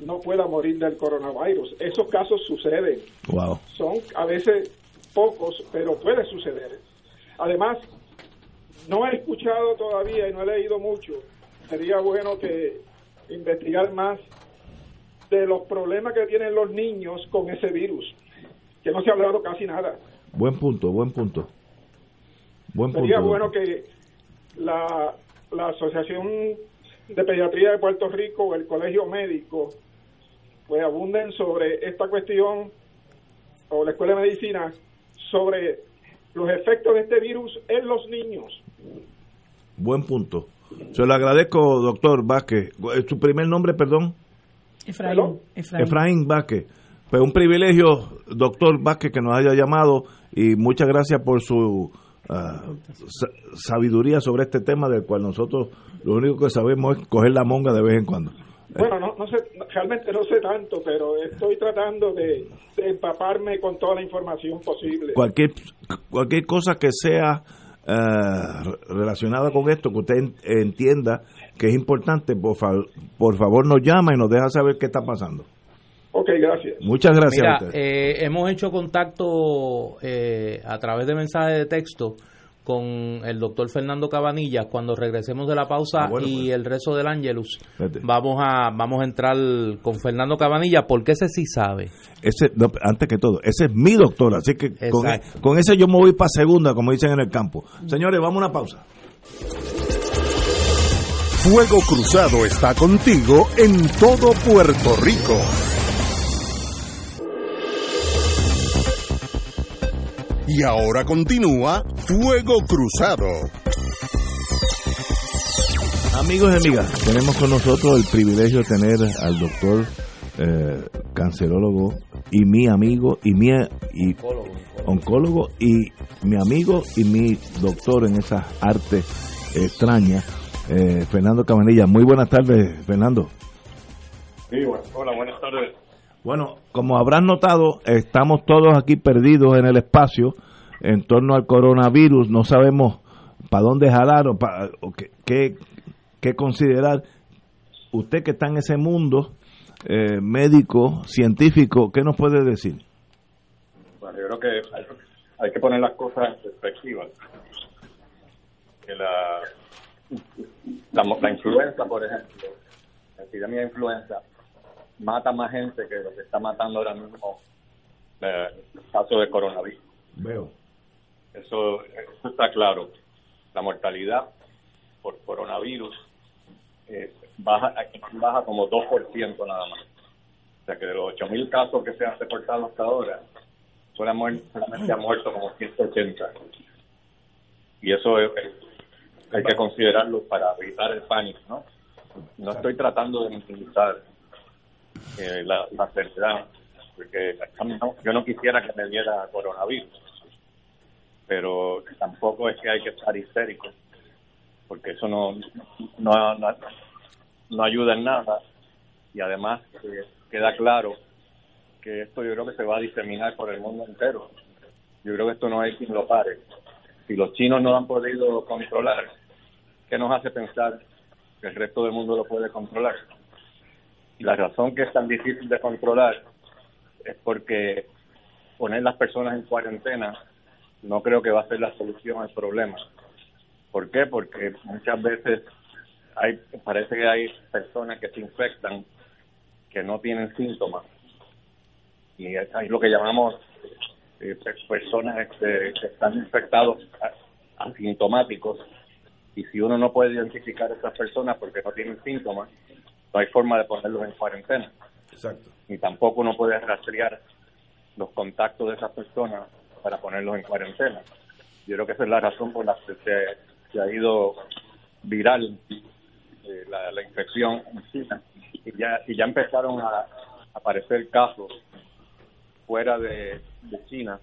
no pueda morir del coronavirus. Esos casos suceden. Wow. Son a veces pocos, pero puede suceder. Además, no he escuchado todavía y no he leído mucho. Sería bueno que investigar más de los problemas que tienen los niños con ese virus, que no se ha hablado casi nada. Buen punto, buen punto. Buen Sería bueno que la, la Asociación de Pediatría de Puerto Rico o el Colegio Médico pues abunden sobre esta cuestión o la Escuela de Medicina sobre los efectos de este virus en los niños. Buen punto. Se lo agradezco, doctor Vázquez. ¿Su primer nombre, perdón? Efraín. Efraín. Vázquez. Pues un privilegio, doctor Vázquez, que nos haya llamado y muchas gracias por su uh, sabiduría sobre este tema del cual nosotros lo único que sabemos es coger la monga de vez en cuando. Bueno, no, no sé, realmente no sé tanto, pero estoy tratando de, empaparme con toda la información posible. Cualquier, cualquier cosa que sea uh, relacionada con esto, que usted entienda que es importante, por, por favor nos llama y nos deja saber qué está pasando. Ok, gracias. Muchas gracias. Mira, eh, hemos hecho contacto eh, a través de mensajes de texto con el doctor Fernando Cabanillas. Cuando regresemos de la pausa ah, y pues. el resto del Angelus vamos a vamos a entrar con Fernando Cabanillas porque ese sí sabe. Ese antes que todo ese es mi doctor así que con, con, ese yo me voy para segunda como dicen en el campo. Señores vamos a una pausa. Fuego Cruzado está contigo en todo Puerto Rico Y ahora continúa Fuego Cruzado. Amigos y amigas, tenemos con nosotros el privilegio de tener al doctor eh, cancerólogo y mi amigo y mi y oncólogo y mi amigo y mi doctor en esas artes extrañas, eh, Fernando Cabanilla. Muy buenas tardes, Fernando. Sí, hola, buenas tardes. Bueno, como habrán notado, estamos todos aquí perdidos en el espacio en torno al coronavirus. No sabemos para dónde jalar o, para, qué, qué, considerar. Usted que está en ese mundo eh, médico, científico, ¿qué nos puede decir? Bueno, yo creo que hay, que poner las cosas en perspectiva. Que la, la, la influenza, por ejemplo, la epidemia de influenza, mata más gente que lo que está matando ahora mismo eh, el caso de coronavirus. Veo. Eso, está claro. La mortalidad por coronavirus eh, baja, baja como 2% nada más. O sea que de los 8.000 casos que se han reportado hasta ahora, solamente, ha muerto como 180. Y eso hay que considerarlo para evitar el pánico, ¿no? No estoy tratando de minimizar eh, la, la porque yo no quisiera que me diera coronavirus, pero tampoco es que hay que estar histérico, porque eso no, no, no, ayuda en nada y además eh, queda claro que esto yo creo que se va a diseminar por el mundo entero. Yo creo que esto no hay quien lo pare. Si los chinos no han podido controlar, ¿qué nos hace pensar que el resto del mundo lo puede controlar? Y la razón que es tan difícil de controlar es porque poner las personas en cuarentena no creo que va a ser la solución al problema. ¿Por qué? Porque muchas veces hay parece que hay personas que se infectan que no tienen síntomas y hay lo que llamamos eh, personas que están infectados asintomáticos y si uno no puede identificar a esas personas porque no tienen síntomas, no hay forma de ponerlos en cuarentena. Exacto. Ni tampoco uno puede rastrear los contactos de esas personas para ponerlos en cuarentena. Yo creo que esa es la razón por la que se, ha ido viral eh, la, infección en China y ya, y ya empezaron a aparecer casos fuera de, China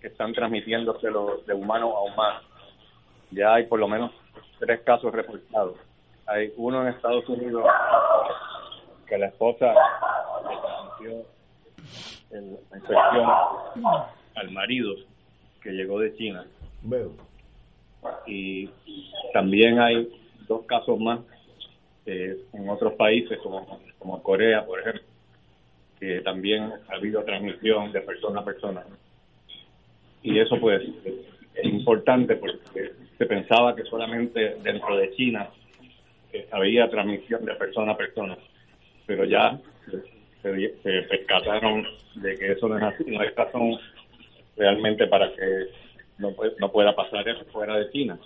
que están transmitiéndose de humano a humano. Ya hay por lo menos tres casos reportados. Hay uno en Estados Unidos que la esposa le transmitió la infección al marido que llegó de China. Veo. Y también hay dos casos más eh, en otros países como, como Corea, por ejemplo, que también ha habido transmisión de persona a persona. Y eso pues es importante porque se pensaba que solamente dentro de China había transmisión de persona a persona, pero ya se, se percataron de que eso no es así, no hay razón realmente para que no, no pueda pasar eso fuera de China.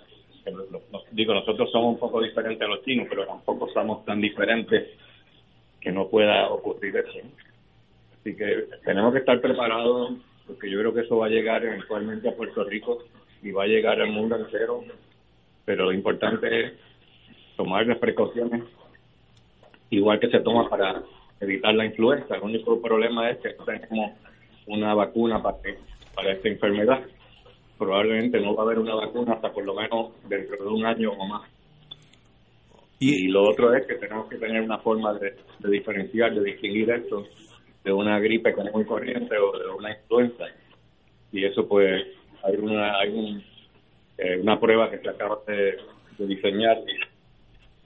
digo, nosotros somos un poco diferentes a los chinos, pero tampoco somos tan diferentes que no pueda ocurrir eso. Así que tenemos que estar preparados porque yo creo que eso va a llegar eventualmente a Puerto Rico y va a llegar al mundo entero, pero lo importante es tomar las precauciones igual que se toma para evitar la influenza. El único problema es que no tenemos una vacuna para, para esta enfermedad. Probablemente no va a haber una vacuna hasta por lo menos dentro de un año o más. Y, lo otro es que tenemos que tener una forma de, diferenciar, de distinguir esto de una gripe común y corriente o de una influenza. Y eso pues hay una hay eh, una prueba que se acaba de, diseñar,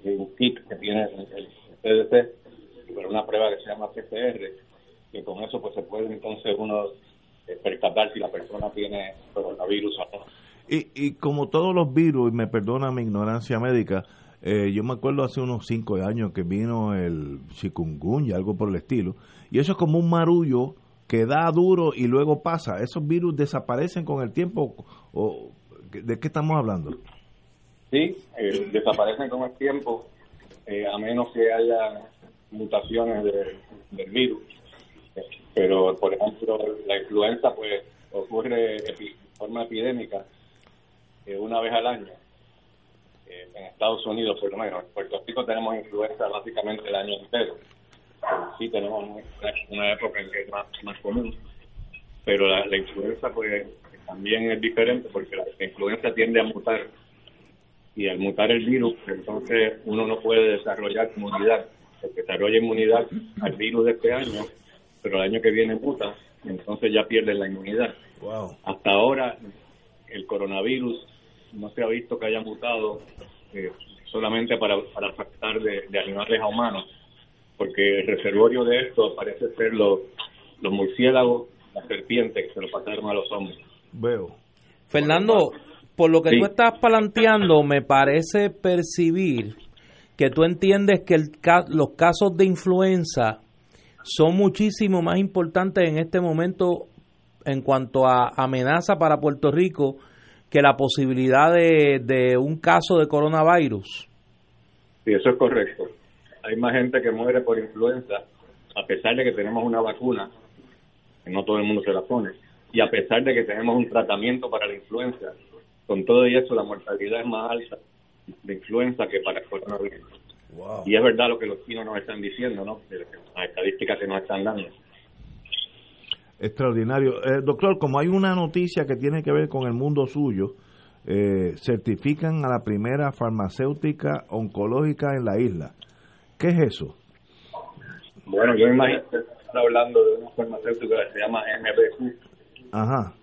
un kit que tiene el, CDC, pero una prueba que se llama PCR, que con eso pues se puede entonces uno percatar si la persona tiene coronavirus o no. Y, y como todos los virus, y me perdona mi ignorancia médica, eh, yo me acuerdo hace unos cinco años que vino el chikungunya, algo por el estilo, y eso es como un marullo que da duro y luego pasa. ¿Esos virus desaparecen con el tiempo? o ¿De qué estamos hablando? Sí, eh, desaparecen con el tiempo, a menos que haya mutaciones del virus. Pero, por ejemplo, la influenza pues ocurre de forma epidémica eh, una vez al año. Eh, en Estados Unidos, por lo menos. En Puerto Rico tenemos influenza básicamente el año entero. sí tenemos una, época en que es más, común. Pero la, influenza pues también es diferente porque la, la influenza tiende a mutar y al mutar el virus, entonces uno no puede desarrollar inmunidad se desarrolla inmunidad al virus de este año, pero el año que viene muta, entonces ya pierden la inmunidad. Hasta ahora el coronavirus no se ha visto que haya mutado eh, solamente para, para afectar de, animales a humanos, porque el reservorio de esto parece ser los, los murciélagos, las serpientes que se lo pasaron a los hombres. Veo. Fernando, por lo que tú estás planteando, me parece percibir que tú entiendes que el, los casos de influenza son muchísimo más importantes en este momento en cuanto a amenaza para Puerto Rico que la posibilidad de, un caso de coronavirus. Sí, eso es correcto. Hay más gente que muere por influenza, a pesar de que tenemos una vacuna, que no todo el mundo se la pone, y a pesar de que tenemos un tratamiento para la influenza, con todo y eso la mortalidad es más alta de influenza que para el coronavirus. Y es verdad lo que los chinos nos están diciendo, ¿no? Las estadísticas que nos están dando. Extraordinario. Eh, doctor, como hay una noticia que tiene que ver con el mundo suyo, eh, certifican a la primera farmacéutica oncológica en la isla. ¿Qué es eso? Bueno, yo imagino que está hablando de una farmacéutica que se llama MBQ. Ajá.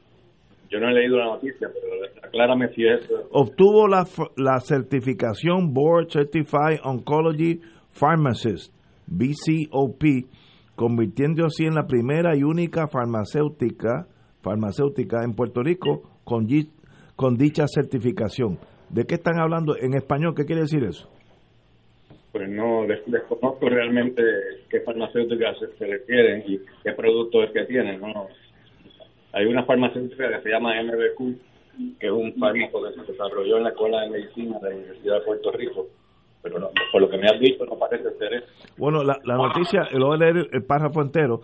Yo no he leído la noticia, pero aclárame si es... Obtuvo la, la certificación Board Certified Oncology Pharmacist, BCOP, convirtiendo así en la primera y única farmacéutica, farmacéutica en Puerto Rico con, con dicha certificación. ¿De qué están hablando en español? ¿Qué quiere decir eso? Pues no, desconozco realmente qué farmacéuticas se, refieren y qué producto es que tienen. No, hay una farmacéutica que se llama MBQ, que es un fármaco que se desarrolló en la Escuela de Medicina de la Universidad de Puerto Rico, pero no, por lo que me has dicho no parece ser eso. Bueno, la, la noticia, lo voy a leer el párrafo entero.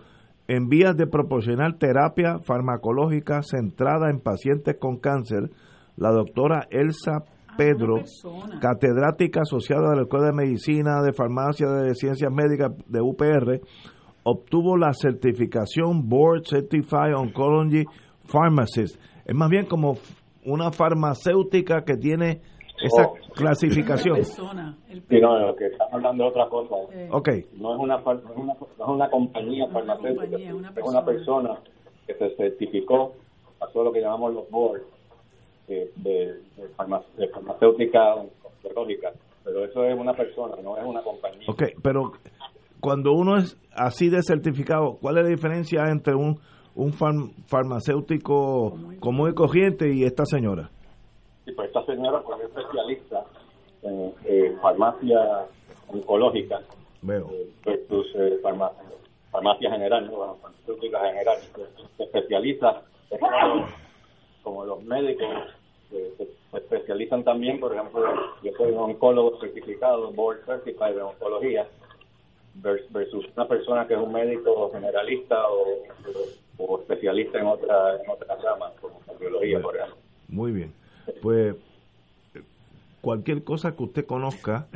En vías de proporcionar terapia farmacológica centrada en pacientes con cáncer, la doctora Elsa Pedro, catedrática asociada de la Escuela de Medicina, de Farmacia, de Ciencias Médicas de UPR, obtuvo la certificación Board Certified Oncology Pharmacist. Es más bien como una farmacéutica que tiene esa oh. clasificación. Sí, no, lo que estamos hablando es otra cosa. Eh. No es una, no es una, no es una compañía farmacéutica, es una persona que se certificó, pasó lo que llamamos los boards de, de, de, farmacéutica oncológica. Pero eso es una persona, no es una compañía. Ok, pero cuando uno es así de certificado, ¿cuál es la diferencia entre un, un farmacéutico común y corriente y esta señora? Sí, pues esta señora pues, es especialista en farmacia oncológica Veo. Eh, versus eh, farmacia, farmacia general, ¿no? farmacéutica general. Se especializa como, los médicos se, especializan también, por ejemplo, yo soy un oncólogo certificado, board certified de oncología, versus una persona que es un médico generalista o, especialista en otra en otras ramas como cardiología por ejemplo. Muy bien. Pues cualquier cosa que usted conozca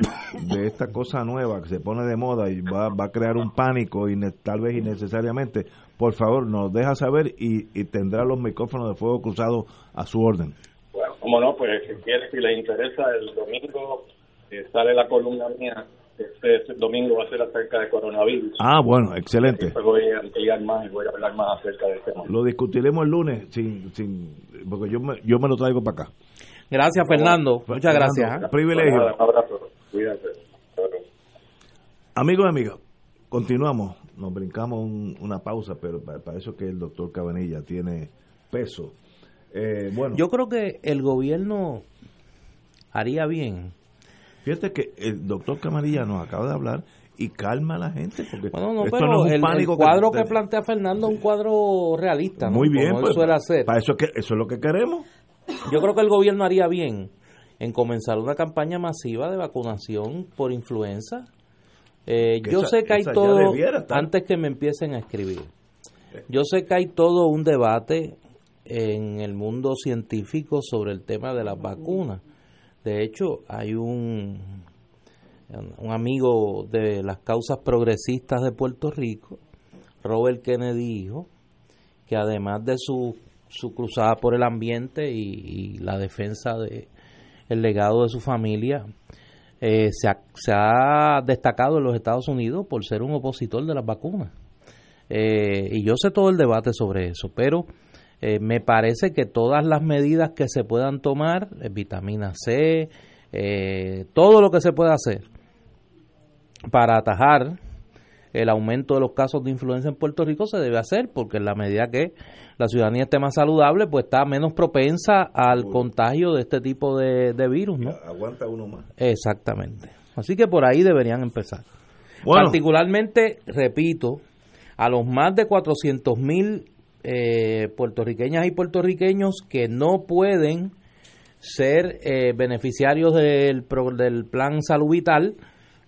de esta cosa nueva que se pone de moda y va, va a crear un pánico y tal vez innecesariamente por favor nos deja saber y, tendrá los micrófonos de fuego cruzado a su orden. Bueno como no pues si quiere si les interesa el domingo eh, sale la columna mía este, domingo va a ser acerca de coronavirus. Ah, bueno, excelente. voy a ampliar más y voy a hablar más acerca de este tema. Lo discutiremos el lunes, sin, sin, porque yo me, yo me lo traigo para acá. Gracias, Fernando. Muchas gracias. ¿eh? Privilegio. Un abrazo. Cuídate. Amigos y amigas, continuamos. Nos brincamos una pausa, pero para, eso que el doctor Cabanilla tiene peso. Eh, bueno. Yo creo que el gobierno haría bien Fíjate que el doctor Camarilla nos acaba de hablar y calma a la gente. Porque bueno, no, pero el, cuadro que, plantea Fernando es un cuadro realista. Muy bien, pues, suele hacer. Para eso, que, eso es lo que queremos. Yo creo que el gobierno haría bien en comenzar una campaña masiva de vacunación por influenza. Eh, yo sé que hay todo, antes que me empiecen a escribir, yo sé que hay todo un debate en el mundo científico sobre el tema de las vacunas de hecho, hay un, un amigo de las causas progresistas de Puerto Rico, Robert Kennedy, dijo que además de su, su cruzada por el ambiente y, la defensa de el legado de su familia, eh, se, ha, se, ha, destacado en los Estados Unidos por ser un opositor de las vacunas. Eh, y yo sé todo el debate sobre eso, pero eh, me parece que todas las medidas que se puedan tomar, eh, vitamina C, eh, todo lo que se pueda hacer para atajar el aumento de los casos de influenza en Puerto Rico se debe hacer, porque en la medida que la ciudadanía esté más saludable, pues está menos propensa al contagio de este tipo de, virus, ¿no? Aguanta uno más. Exactamente. Así que por ahí deberían empezar. Particularmente, repito, a los más de 400 mil eh, puertorriqueñas y puertorriqueños que no pueden ser eh, beneficiarios del, del plan salud vital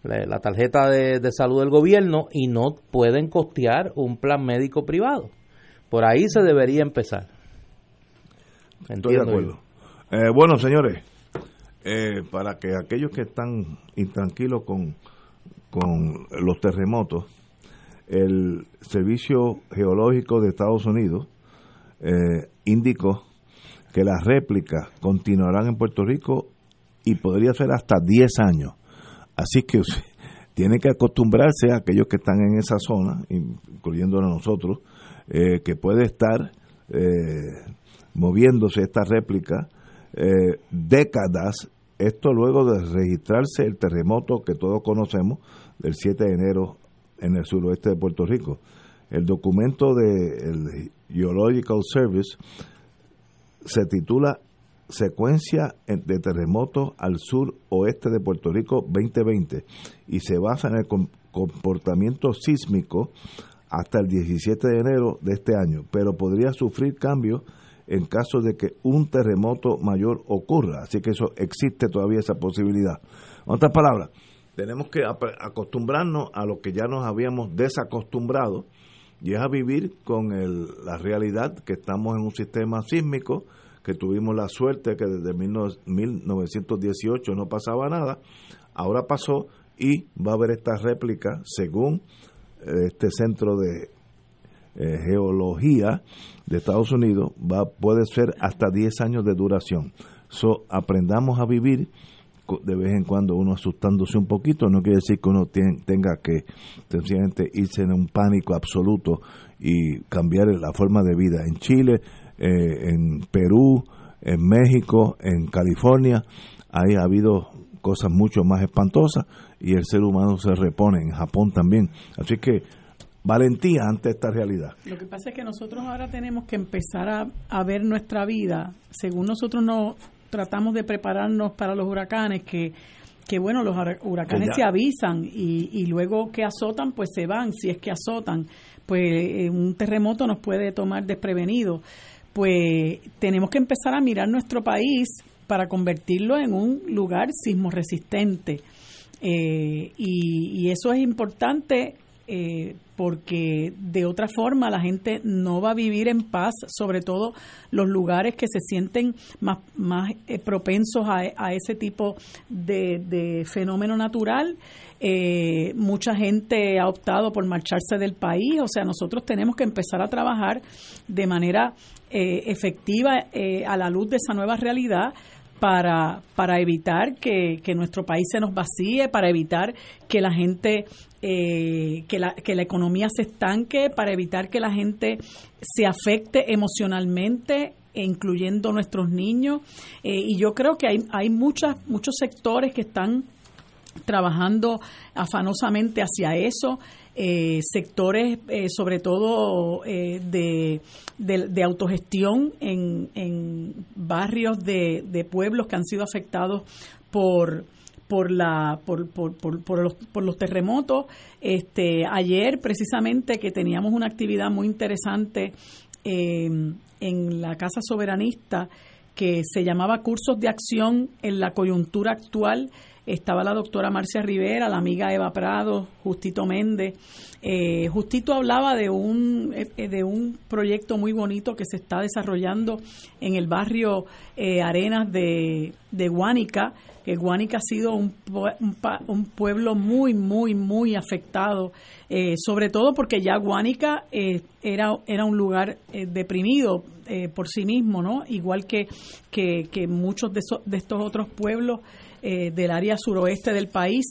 la, tarjeta de, salud del gobierno y no pueden costear un plan médico privado. Por ahí se debería empezar. Estoy de acuerdo. Eh, bueno, señores, eh, para que aquellos que están intranquilos con, con los terremotos, el Servicio Geológico de Estados Unidos eh, indicó que las réplicas continuarán en Puerto Rico y podría ser hasta 10 años. Así que tiene que acostumbrarse a aquellos que están en esa zona, incluyendo a nosotros, eh, que puede estar eh, moviéndose esta réplica eh, décadas, esto luego de registrarse el terremoto que todos conocemos del 7 de enero en el suroeste de Puerto Rico. El documento del Geological Service se titula Secuencia de terremotos al sur oeste de Puerto Rico 2020 y se basa en el comportamiento sísmico hasta el 17 de enero de este año, pero podría sufrir cambios en caso de que un terremoto mayor ocurra. Así que eso existe todavía esa posibilidad. En otras palabras, tenemos que acostumbrarnos a lo que ya nos habíamos desacostumbrado y es a vivir con la realidad que estamos en un sistema sísmico, que tuvimos la suerte que desde 1918 no pasaba nada, ahora pasó y va a haber esta réplica según eh, este centro de eh, geología de Estados Unidos va puede ser hasta 10 años de duración. So, aprendamos a vivir de vez en cuando uno asustándose un poquito, no quiere decir que uno tenga que sencillamente irse en un pánico absoluto y cambiar la forma de vida. En Chile, eh, en Perú, en México, en California, ahí ha habido cosas mucho más espantosas y el ser humano se repone, en Japón también. Así que valentía ante esta realidad. Lo que pasa es que nosotros ahora tenemos que empezar a, a ver nuestra vida, según nosotros nos tratamos de prepararnos para los huracanes, que, que bueno, los huracanes se avisan y, y luego que azotan, pues se van, si es que azotan, pues eh, un terremoto nos puede tomar desprevenido. Pues tenemos que empezar a mirar nuestro país para convertirlo en un lugar sismo resistente. Eh, y, y, eso es importante eh, porque de otra forma la gente no va a vivir en paz, sobre todo los lugares que se sienten más, más eh, propensos a, ese tipo de, fenómeno natural. Eh, mucha gente ha optado por marcharse del país, o sea, nosotros tenemos que empezar a trabajar de manera efectiva a la luz de esa nueva realidad para, para evitar que, nuestro país se nos vacíe, para evitar que la gente, eh, que, la, que la economía se estanque, para evitar que la gente se afecte emocionalmente incluyendo nuestros niños. Eh, y yo creo que hay, hay muchas, muchos sectores que están trabajando afanosamente hacia eso. Eh, sectores, sobre todo eh, de, de, autogestión en, en barrios de, de, pueblos que han sido afectados por por la por, por, por, los, por los terremotos este ayer precisamente que teníamos una actividad muy interesante en la casa soberanista que se llamaba cursos de acción en la coyuntura actual estaba la doctora Marcia Rivera, la amiga Eva Prado, Justito Méndez. Eh, Justito hablaba de un, eh, de un proyecto muy bonito que se está desarrollando en el barrio eh, Arenas de, de que Guánica ha sido un, un, pueblo muy, muy, muy afectado, sobre todo porque ya Guánica era, era un lugar deprimido por sí mismo, ¿no? Igual que, que, muchos de, de estos otros pueblos eh, del área suroeste del país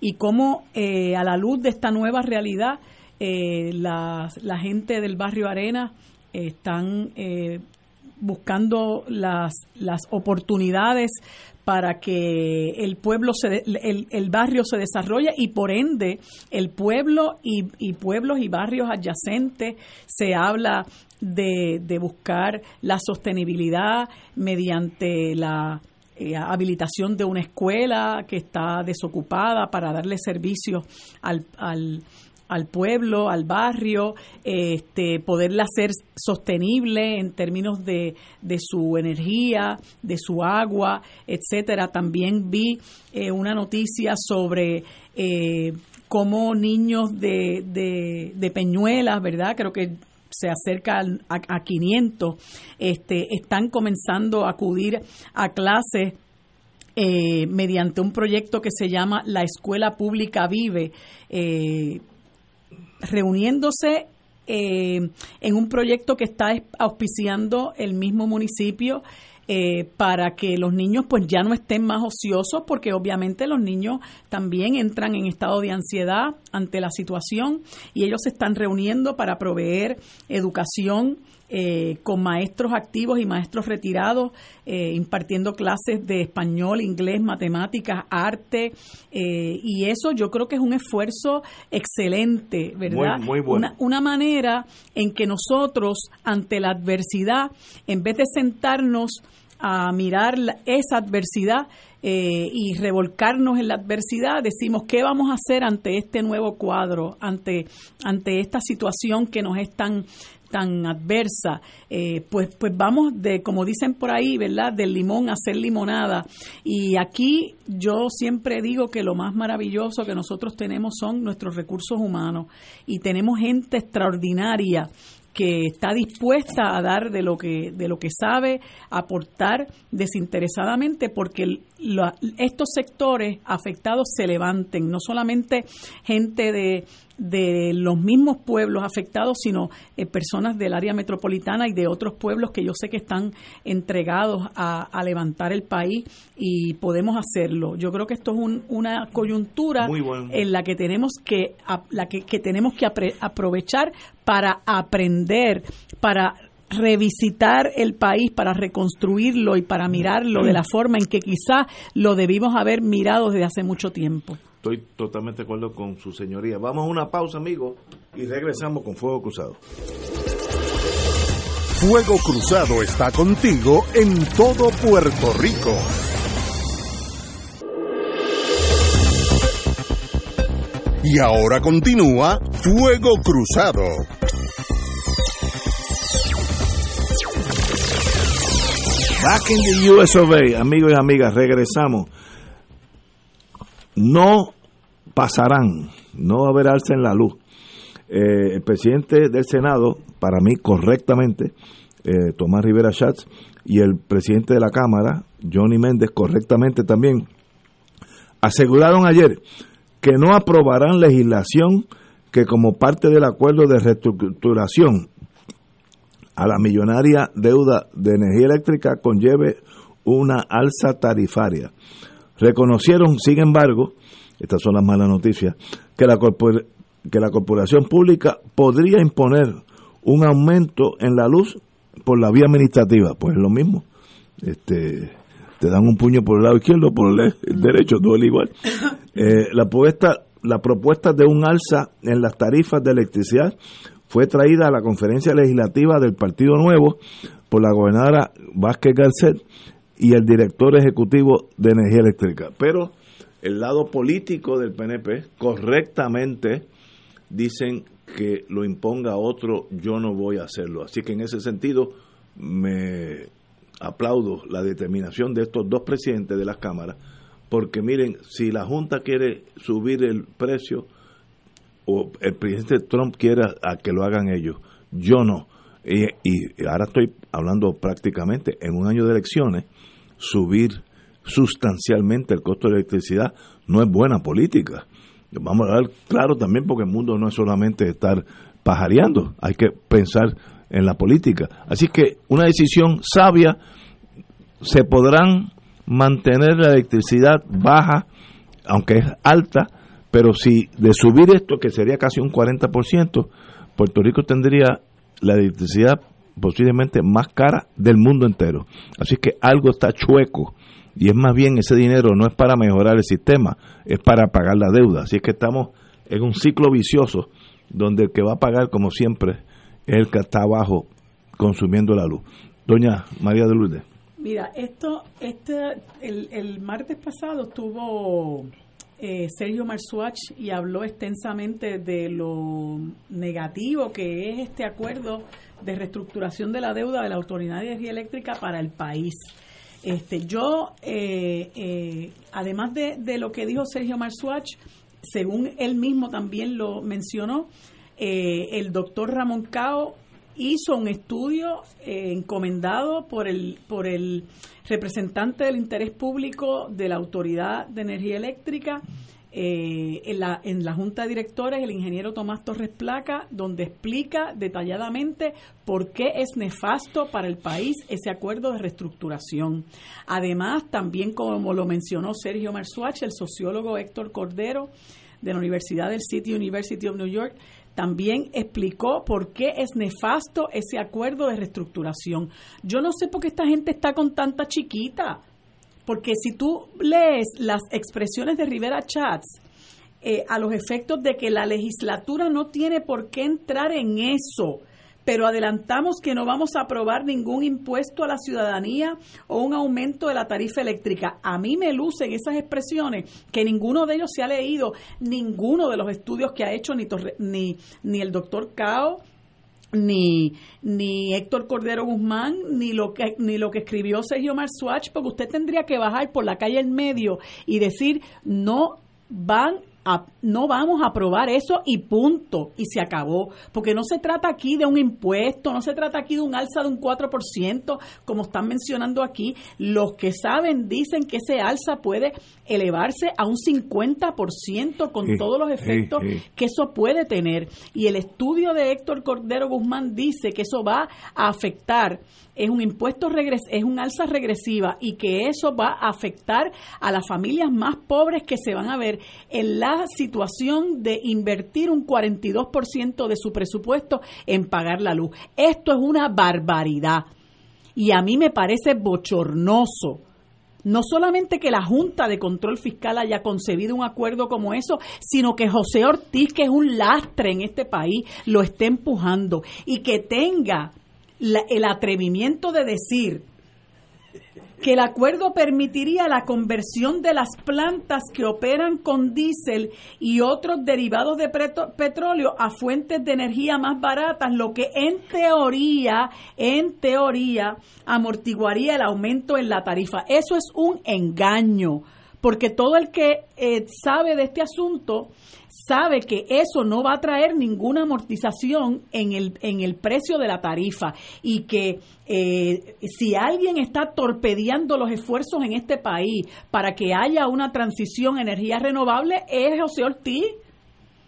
y cómo eh, a la luz de esta nueva realidad eh, la, gente del barrio Arena están buscando las, las oportunidades para que el pueblo se el, el, barrio se desarrolle y por ende el pueblo y, y pueblos y barrios adyacentes se habla de, de buscar la sostenibilidad mediante la eh, habilitación de una escuela que está desocupada para darle servicio al, al, al pueblo, al barrio, este, poderla hacer sostenible en términos de, de su energía, de su agua, etcétera. También vi eh, una noticia sobre eh, como niños de, de, Peñuelas, ¿verdad? Creo que se acerca a, a 500, este, están comenzando a acudir a clases eh, mediante un proyecto que se llama La Escuela Pública Vive, eh, reuniéndose eh, en un proyecto que está auspiciando el mismo municipio eh, para que los niños pues ya no estén más ociosos porque obviamente los niños también entran en estado de ansiedad ante la situación y ellos se están reuniendo para proveer educación eh, con maestros activos y maestros retirados, eh, impartiendo clases de español, inglés, matemáticas, arte, y eso yo creo que es un esfuerzo excelente, ¿verdad? Muy, bueno. una, una manera en que nosotros, ante la adversidad, en vez de sentarnos a mirar esa adversidad eh, y revolcarnos en la adversidad, decimos qué vamos a hacer ante este nuevo cuadro, ante, ante esta situación que nos es tan tan adversa, eh, pues, pues vamos de, como dicen por ahí, ¿verdad? Del limón a hacer limonada. Y aquí yo siempre digo que lo más maravilloso que nosotros tenemos son nuestros recursos humanos y tenemos gente extraordinaria que está dispuesta a dar de lo que de lo que sabe, aportar desinteresadamente porque estos sectores afectados se levanten, no solamente gente de de los mismos pueblos afectados, sino eh, personas del área metropolitana y de otros pueblos que yo sé que están entregados a, levantar el país y podemos hacerlo. Yo creo que esto es una coyuntura en la que tenemos que, la que, tenemos que aprovechar para aprender, para revisitar el país para reconstruirlo y para mirarlo de la forma en que quizás lo debimos haber mirado desde hace mucho tiempo. Estoy totalmente de acuerdo con su señoría. Vamos a una pausa, amigos, y regresamos con Fuego Cruzado. Fuego Cruzado está contigo en todo Puerto Rico. Y ahora continúa Fuego Cruzado. Back in the US amigos y amigas, regresamos no pasarán, no haber alza en la luz. Eh, el presidente del Senado, para mí correctamente, eh, Tomás Rivera Schatz, y el presidente de la Cámara, Johnny Méndez, correctamente también, aseguraron ayer que no aprobarán legislación que como parte del acuerdo de reestructuración a la millonaria deuda de energía eléctrica conlleve una alza tarifaria. Reconocieron, sin embargo, estas son las malas noticias, que la, que la corporación pública podría imponer un aumento en la luz por la vía administrativa. Pues es lo mismo. Este, te dan un puño por el lado izquierdo, por el derecho, duele igual. Eh, la, propuesta, la propuesta de un alza en las tarifas de electricidad fue traída a la conferencia legislativa del Partido Nuevo por la gobernadora Vázquez Garcet y el director ejecutivo de energía eléctrica. Pero el lado político del PNP correctamente dicen que lo imponga otro, yo no voy a hacerlo. Así que en ese sentido me aplaudo la determinación de estos dos presidentes de las cámaras, porque miren, si la Junta quiere subir el precio o el presidente Trump quiere a que lo hagan ellos, yo no. Y, ahora estoy hablando prácticamente en un año de elecciones, subir sustancialmente el costo de electricidad no es buena política. Vamos a dar claro también porque el mundo no es solamente estar pajareando, hay que pensar en la política. Así que una decisión sabia, se podrán mantener la electricidad baja, aunque es alta, pero si de subir esto, que sería casi un 40%, Puerto Rico tendría la electricidad posiblemente más cara del mundo entero. Así que algo está chueco y es más bien ese dinero no es para mejorar el sistema, es para pagar la deuda. Así que estamos en un ciclo vicioso donde el que va a pagar, como siempre, es el que está abajo consumiendo la luz. Doña María de Lourdes. Mira, esto, este, el, el martes pasado estuvo eh, Sergio Marsuach y habló extensamente de lo negativo que es este acuerdo de reestructuración de la deuda de la Autoridad de Energía Eléctrica para el país. Este, yo, eh, eh, además de, lo que dijo Sergio Marsuach, según él mismo también lo mencionó, eh, el doctor Ramón Cao hizo un estudio eh, encomendado por el, por el representante del interés público de la Autoridad de Energía Eléctrica eh, en, la, en la Junta de Directores, el ingeniero Tomás Torres Placa, donde explica detalladamente por qué es nefasto para el país ese acuerdo de reestructuración. Además, también como lo mencionó Sergio Marzuach, el sociólogo Héctor Cordero, de la Universidad del City University of New York, también explicó por qué es nefasto ese acuerdo de reestructuración. Yo no sé por qué esta gente está con tanta chiquita, porque si tú lees las expresiones de Rivera Chats, eh, a los efectos de que la legislatura no tiene por qué entrar en eso, pero adelantamos que no vamos a aprobar ningún impuesto a la ciudadanía o un aumento de la tarifa eléctrica. A mí me lucen esas expresiones que ninguno de ellos se ha leído, ninguno de los estudios que ha hecho ni, ni, ni el doctor Cao, ni, ni Héctor Cordero Guzmán, ni lo que, ni lo que escribió Sergio Marzuach, porque usted tendría que bajar por la calle en medio y decir no van no vamos a aprobar eso y punto, y se acabó, porque no se trata aquí de un impuesto, no se trata aquí de un alza de un 4%, como están mencionando aquí, los que saben dicen que ese alza puede elevarse a un 50% con todos los efectos que eso puede tener, y el estudio de Héctor Cordero Guzmán dice que eso va a afectar es un impuesto regres es un alza regresiva y que eso va a afectar a las familias más pobres que se van a ver en la situación de invertir un 42% de su presupuesto en pagar la luz. Esto es una barbaridad y a mí me parece bochornoso. No solamente que la Junta de Control Fiscal haya concebido un acuerdo como eso, sino que José Ortiz, que es un lastre en este país, lo esté empujando y que tenga el atrevimiento de decir que el acuerdo permitiría la conversión de las plantas que operan con diésel y otros derivados de petróleo a fuentes de energía más baratas, lo que en teoría, en teoría, amortiguaría el aumento en la tarifa. Eso es un engaño, porque todo el que eh, sabe de este asunto sabe que eso no va a traer ninguna amortización en el, en el precio de la tarifa y que eh, si alguien está torpedeando los esfuerzos en este país para que haya una transición a energía renovable es José Ortiz.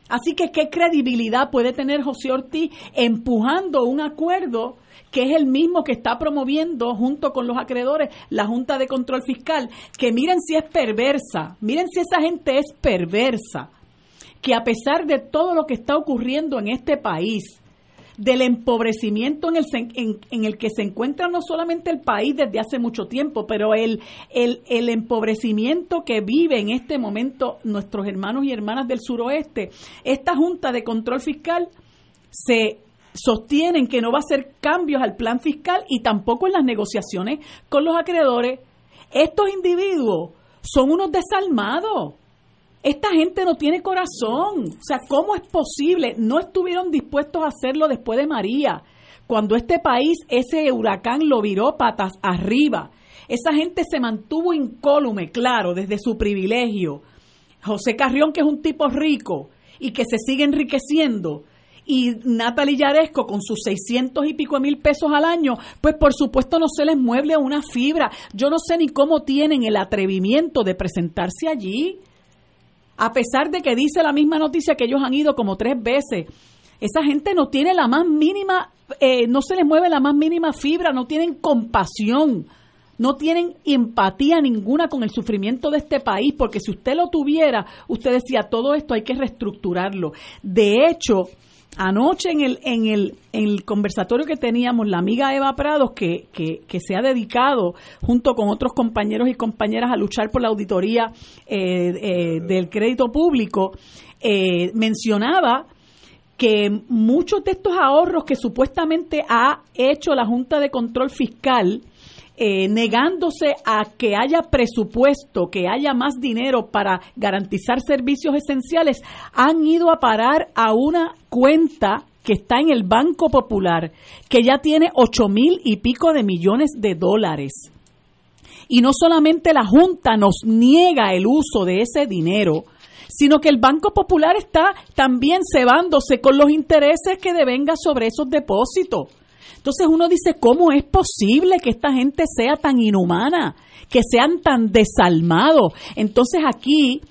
Así que, ¿qué credibilidad puede tener José Ortiz empujando un acuerdo que es el mismo que está promoviendo junto con los acreedores la Junta de Control Fiscal? Que miren si es perversa, miren si esa gente es perversa que a pesar de todo lo que está ocurriendo en este país, del empobrecimiento en el, en, el que se encuentra no solamente el país desde hace mucho tiempo, pero el, el, el empobrecimiento que vive en este momento nuestros hermanos y hermanas del suroeste, esta Junta de Control Fiscal se sostienen que no va a hacer cambios al plan fiscal y tampoco en las negociaciones con los acreedores. Estos individuos son unos desalmados esta gente no tiene corazón. O sea, ¿cómo es posible? No estuvieron dispuestos a hacerlo después de María, cuando este país, ese huracán lo viró patas arriba. Esa gente se mantuvo incólume, claro, desde su privilegio. José Carrión, que es un tipo rico y que se sigue enriqueciendo, y Natalie Yaresco con sus 600 y pico mil pesos al año, pues por supuesto no se les mueble a una fibra. Yo no sé ni cómo tienen el atrevimiento de presentarse allí a pesar de que dice la misma noticia que ellos han ido como tres veces. Esa gente no tiene la más mínima, eh, no se les mueve la más mínima fibra, no tienen compasión, no tienen empatía ninguna con el sufrimiento de este país, porque si usted lo tuviera, usted decía, todo esto hay que reestructurarlo. De hecho, Anoche en el, en el, en el conversatorio que teníamos, la amiga Eva Prados, que, que, se ha dedicado junto con otros compañeros y compañeras a luchar por la auditoría eh, eh, del crédito público, eh, mencionaba que muchos de estos ahorros que supuestamente ha hecho la Junta de Control Fiscal eh, negándose a que haya presupuesto, que haya más dinero para garantizar servicios esenciales, han ido a parar a una cuenta que está en el Banco Popular, que ya tiene ocho mil y pico de millones de dólares. Y no solamente la Junta nos niega el uso de ese dinero, sino que el Banco Popular está también cebándose con los intereses que devenga sobre esos depósitos. Entonces uno dice, ¿cómo es posible que esta gente sea tan inhumana, que sean tan desalmados? Entonces aquí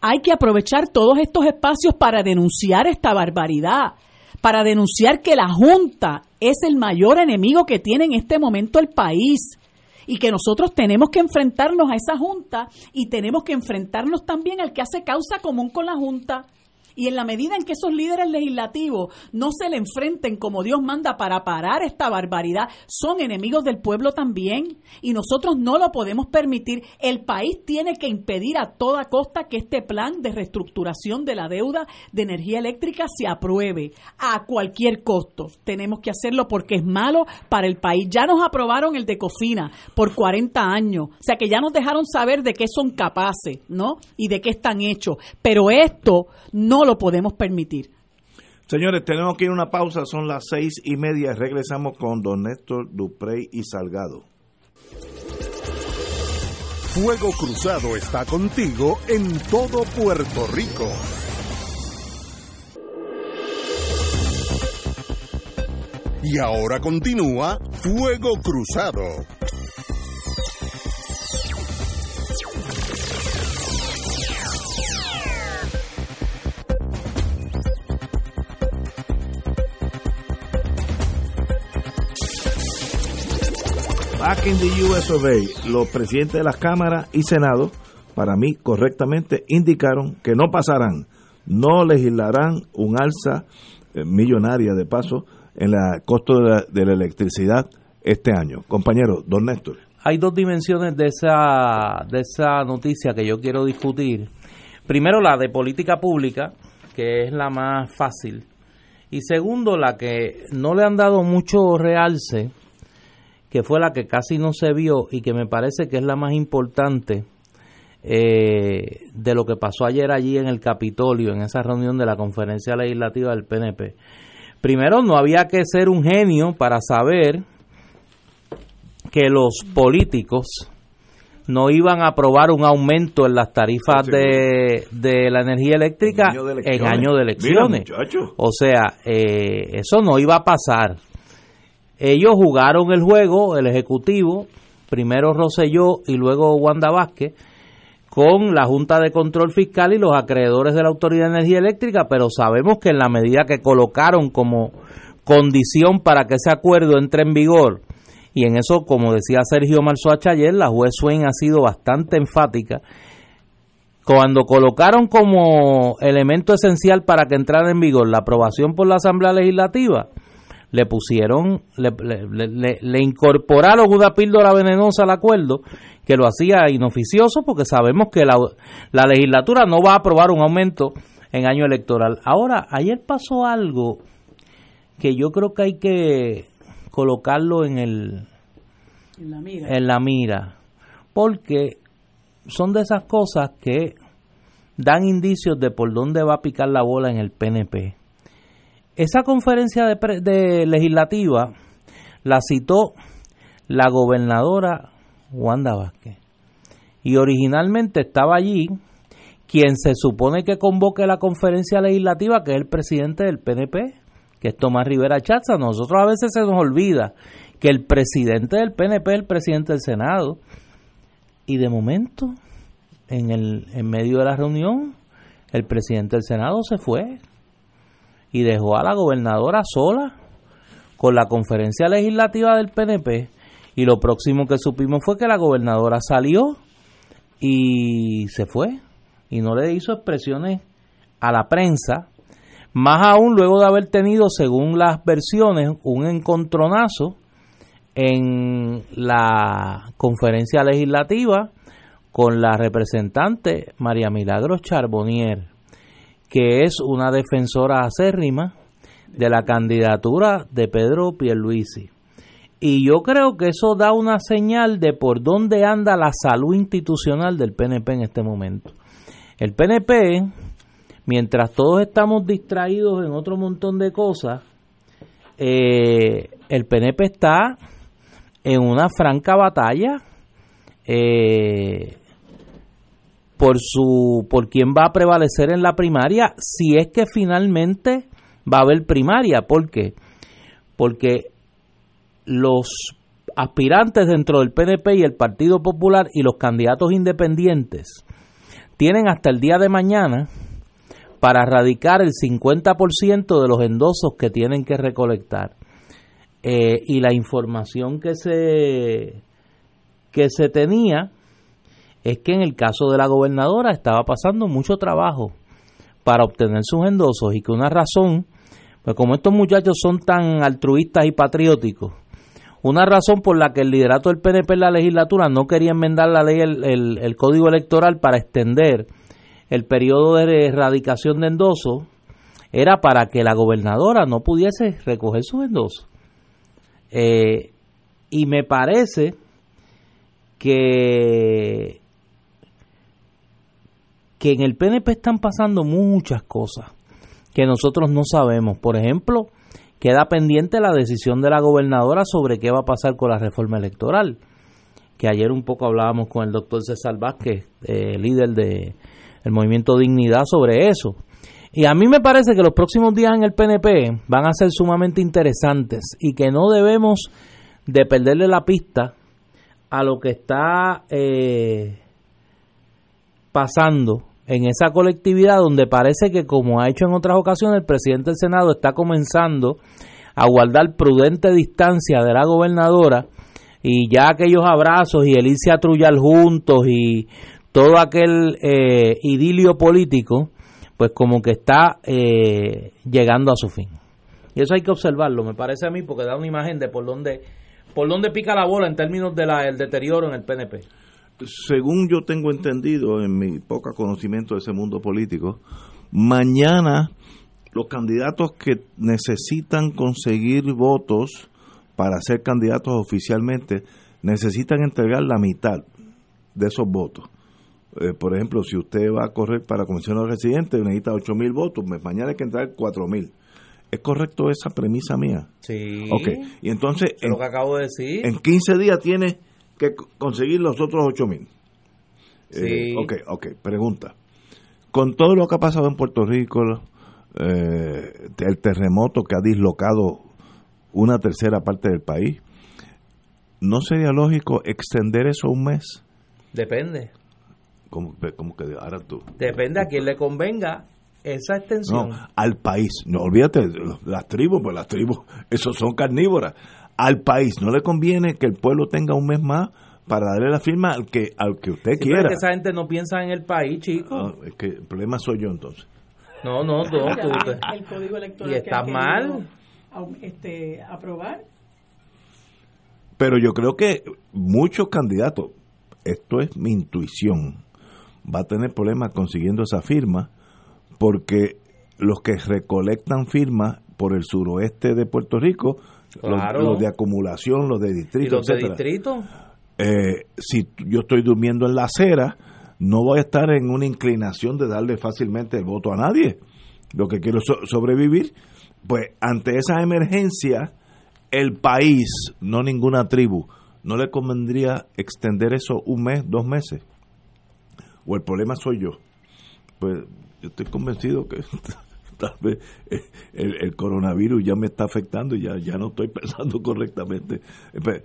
hay que aprovechar todos estos espacios para denunciar esta barbaridad, para denunciar que la Junta es el mayor enemigo que tiene en este momento el país y que nosotros tenemos que enfrentarnos a esa Junta y tenemos que enfrentarnos también al que hace causa común con la Junta. Y en la medida en que esos líderes legislativos no se le enfrenten como Dios manda para parar esta barbaridad, son enemigos del pueblo también. Y nosotros no lo podemos permitir. El país tiene que impedir a toda costa que este plan de reestructuración de la deuda de energía eléctrica se apruebe a cualquier costo. Tenemos que hacerlo porque es malo para el país. Ya nos aprobaron el de Cofina por 40 años. O sea que ya nos dejaron saber de qué son capaces, ¿no? Y de qué están hechos. Pero esto no lo podemos permitir. Señores, tenemos que ir a una pausa, son las seis y media, regresamos con don Néstor Duprey y Salgado. Fuego Cruzado está contigo en todo Puerto Rico. Y ahora continúa Fuego Cruzado. Back in the US los presidentes de las cámaras y senado, para mí correctamente, indicaron que no pasarán, no legislarán un alza eh, millonaria de paso en el costo de la, de la electricidad este año. Compañero, don Néstor. Hay dos dimensiones de esa, de esa noticia que yo quiero discutir. Primero, la de política pública, que es la más fácil. Y segundo, la que no le han dado mucho realce, que fue la que casi no se vio y que me parece que es la más importante eh, de lo que pasó ayer allí en el Capitolio, en esa reunión de la conferencia legislativa del PNP. Primero, no había que ser un genio para saber que los políticos no iban a aprobar un aumento en las tarifas de, de la energía eléctrica en año de elecciones. o sea, eh, eso no iba a pasar. Ellos jugaron el juego, el Ejecutivo, primero Roselló y luego Wanda Vázquez, con la Junta de Control Fiscal y los acreedores de la Autoridad de Energía Eléctrica, pero sabemos que en la medida que colocaron como condición para que ese acuerdo entre en vigor, y en eso, como decía Sergio Marzoach ayer, la juez Swain ha sido bastante enfática, cuando colocaron como elemento esencial para que entrara en vigor la aprobación por la Asamblea Legislativa, le pusieron, le, le, le, incorporaron una píldora venenosa al acuerdo que lo hacía inoficioso porque sabemos que la, la legislatura no va a aprobar un aumento en año electoral. Ahora, ayer pasó algo que yo creo que hay que colocarlo en el en la mira, en la mira porque son de esas cosas que dan indicios de por dónde va a picar la bola en el PNP esa conferencia de, legislativa la citó la gobernadora Wanda Vázquez. Y originalmente estaba allí quien se supone que convoque la conferencia legislativa, que es el presidente del PNP, que es Tomás Rivera Chatza. Nosotros a veces se nos olvida que el presidente del PNP es el presidente del Senado. Y de momento, en, el, en medio de la reunión, el presidente del Senado se fue y dejó a la gobernadora sola con la conferencia legislativa del PNP y lo próximo que supimos fue que la gobernadora salió y se fue y no le hizo expresiones a la prensa, más aún luego de haber tenido, según las versiones, un encontronazo en la conferencia legislativa con la representante María Milagros Charbonnier que es una defensora acérrima de la candidatura de Pedro Pierluisi. Y yo creo que eso da una señal de por dónde anda la salud institucional del PNP en este momento. El PNP, mientras todos estamos distraídos en otro montón de cosas, eh, el PNP está en una franca batalla eh, por su por quién va a prevalecer en la primaria si es que finalmente va a haber primaria, ¿por qué? Porque los aspirantes dentro del PNP y el Partido Popular y los candidatos independientes tienen hasta el día de mañana para radicar el 50% de los endosos que tienen que recolectar. Eh, y la información que se, que se tenía es que en el caso de la gobernadora estaba pasando mucho trabajo para obtener sus endosos y que una razón, pues como estos muchachos son tan altruistas y patrióticos, una razón por la que el liderato del PNP en la legislatura no quería enmendar la ley, el, el código electoral para extender el periodo de erradicación de endosos, era para que la gobernadora no pudiese recoger sus endosos. Eh, y me parece que, que en el PNP están pasando muchas cosas que nosotros no sabemos. Por ejemplo, queda pendiente la decisión de la gobernadora sobre qué va a pasar con la reforma electoral. Que ayer un poco hablábamos con el doctor César Vázquez, eh, líder de el movimiento Dignidad, sobre eso. Y a mí me parece que los próximos días en el PNP van a ser sumamente interesantes y que no debemos de perderle la pista a lo que está eh, pasando en esa colectividad donde parece que como ha hecho en otras ocasiones el presidente del Senado está comenzando a guardar prudente distancia de la gobernadora y ya aquellos abrazos y el irse a trullar juntos y todo aquel eh, idilio político pues como que está eh, llegando a su fin. Y eso hay que observarlo, me parece a mí, porque da una imagen de por dónde, por dónde pica la bola en términos del el deterioro en el PNP. Según yo tengo entendido en mi poca conocimiento de ese mundo político, mañana los candidatos que necesitan conseguir votos para ser candidatos oficialmente necesitan entregar la mitad de esos votos. Eh, por ejemplo, si usted va a correr para comisionado residente, necesita 8 mil votos, mañana hay que entrar 4 mil. ¿Es correcto esa premisa mía? Sí. Ok, y entonces... En, lo que acabo de decir. En 15 días tiene que conseguir los otros 8 mil. Sí. Eh, ok, ok, pregunta. Con todo lo que ha pasado en Puerto Rico, eh, el terremoto que ha dislocado una tercera parte del país, ¿no sería lógico extender eso un mes? Depende. ¿Cómo, que ahora tú? Depende a quién le convenga esa extensión. No, al país. No olvídate, las tribus, pues las tribus, esos son carnívoras. Al país no le conviene que el pueblo tenga un mes más para darle la firma al que al que usted quiera. que esa gente no piensa en el país, chico. Ah, es que el problema soy yo entonces. No, no, no. el código electoral y está mal. Este, aprobar. Pero yo creo que muchos candidatos, esto es mi intuición, va a tener problemas consiguiendo esa firma porque los que recolectan firmas por el suroeste de Puerto Rico, los, de acumulación, los de distrito, los de distrito? Eh, si yo estoy durmiendo en la acera, no voy a estar en una inclinación de darle fácilmente el voto a nadie. Lo que quiero es sobrevivir. Pues ante esa emergencia, el país, no ninguna tribu, no le convendría extender eso un mes, dos meses o el problema soy yo. Pues yo estoy convencido que tal vez el, coronavirus ya me está afectando y ya, ya no estoy pensando correctamente. Pues,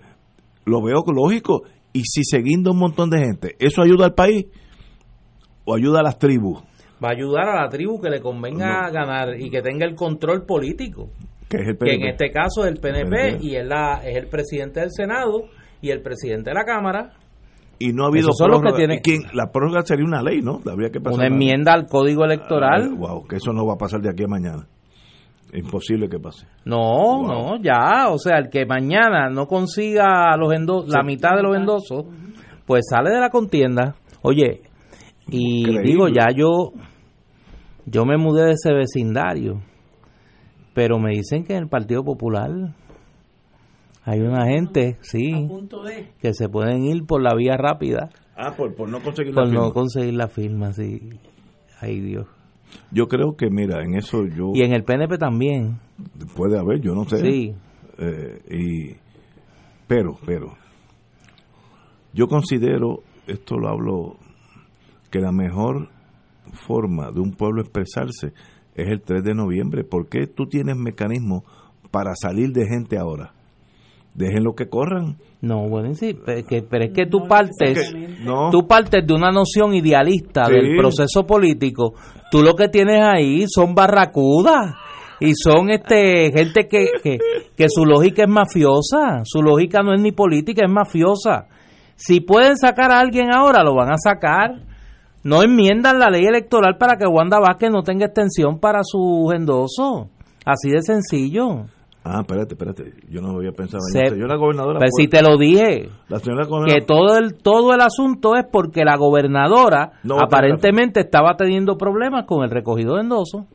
lo veo lógico. Y si seguindo un montón de gente, ¿eso ayuda al país o ayuda a las tribus? Va a ayudar a la tribu que le convenga ganar y que tenga el control político. Que es el Que en este caso es el PNP, y es, la, es el presidente del Senado y el presidente de la Cámara y no ha habido prórroga. la prórroga sería una ley, ¿no? Habría que pasar una enmienda al código electoral. wow, ah, que eso no va a pasar de aquí a mañana. imposible que pase. No, no, ya, o sea, el que mañana no consiga los endos la mitad de los endosos, pues sale de la contienda. Oye, y digo, ya yo yo me mudé de ese vecindario, pero me dicen que en el Partido Popular hay una gente, sí, que se pueden ir por la vía rápida. Ah, por, no conseguir la firma. no conseguir la firma, sí. Ay, Dios. Yo creo que, mira, en eso yo... Y en el PNP también. Puede haber, yo no sé. Sí. Eh, y, pero, pero, yo considero, esto lo hablo, que la mejor forma de un pueblo expresarse es el 3 de noviembre. ¿Por qué tú tienes mecanismos para salir de gente ahora? Déjenlo que corran. No, bueno, sí, pero es que, pero es que tú partes, No. tú partes de una noción idealista Sí. del proceso político. Tú lo que tienes ahí son barracudas y son este gente que, que, que su lógica es mafiosa, su lógica no es ni política, es mafiosa. Si pueden sacar a alguien ahora, lo van a sacar. No enmiendan la ley electoral para que Wanda Vázquez no tenga extensión para su endoso. Así de sencillo. Ah, espérate, espérate. Yo no había pensado en Se- eso. Yo la gobernadora. Pero si puede- te lo dije, la señora gobernadora- que todo el todo el asunto es porque la gobernadora No, aparentemente estaba teniendo problemas con el recogido de endoso.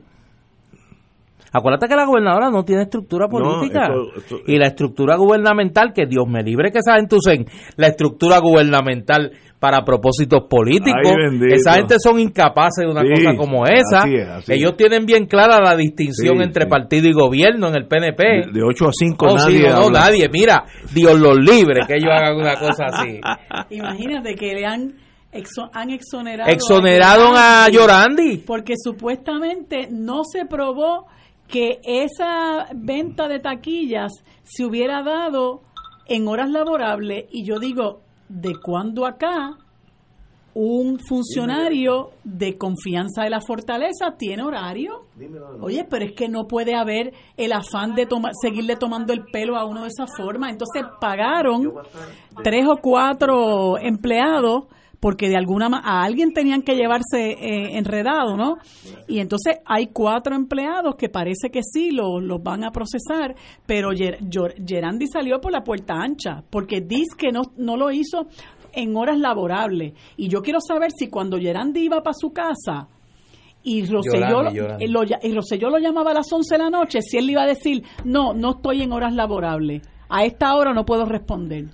Acuérdate que la gobernadora no tiene estructura No, política. esto- esto- y la estructura gubernamental, que Dios me libre que esa gente usen la estructura gubernamental para propósitos políticos. Ay, esa gente son incapaces de una Sí, cosa como esa. así es, así Ellos es. tienen bien clara la distinción Sí, entre sí. partido y gobierno en el PNP. de, de 8 a 5 Oh, sí, nadie no, no, habla. nadie. Mira, Dios los libre que ellos hagan una cosa así. Imagínate que le han, exo- han exonerado. Exoneraron a Llorandi. Porque supuestamente no se probó que esa venta de taquillas se hubiera dado en horas laborables. Y yo digo, ¿de cuándo acá un funcionario de confianza de la fortaleza tiene horario? Oye, pero es que no puede haber el afán de toma- seguirle tomando el pelo a uno de esa forma. Entonces pagaron tres o cuatro empleados porque de alguna a alguien tenían que llevarse eh, enredado, ¿no? Y entonces hay cuatro empleados que parece que sí los los van a procesar, pero Ger- Gerandi salió por la puerta ancha porque dice que no, no lo hizo en horas laborables. Y yo quiero saber si cuando Gerandi iba para su casa y Rosselló, Llorando, llorando. lo, y Rosselló lo llamaba a las 11 de la noche, si él le iba a decir, no, no estoy en horas laborables, a esta hora no puedo responder.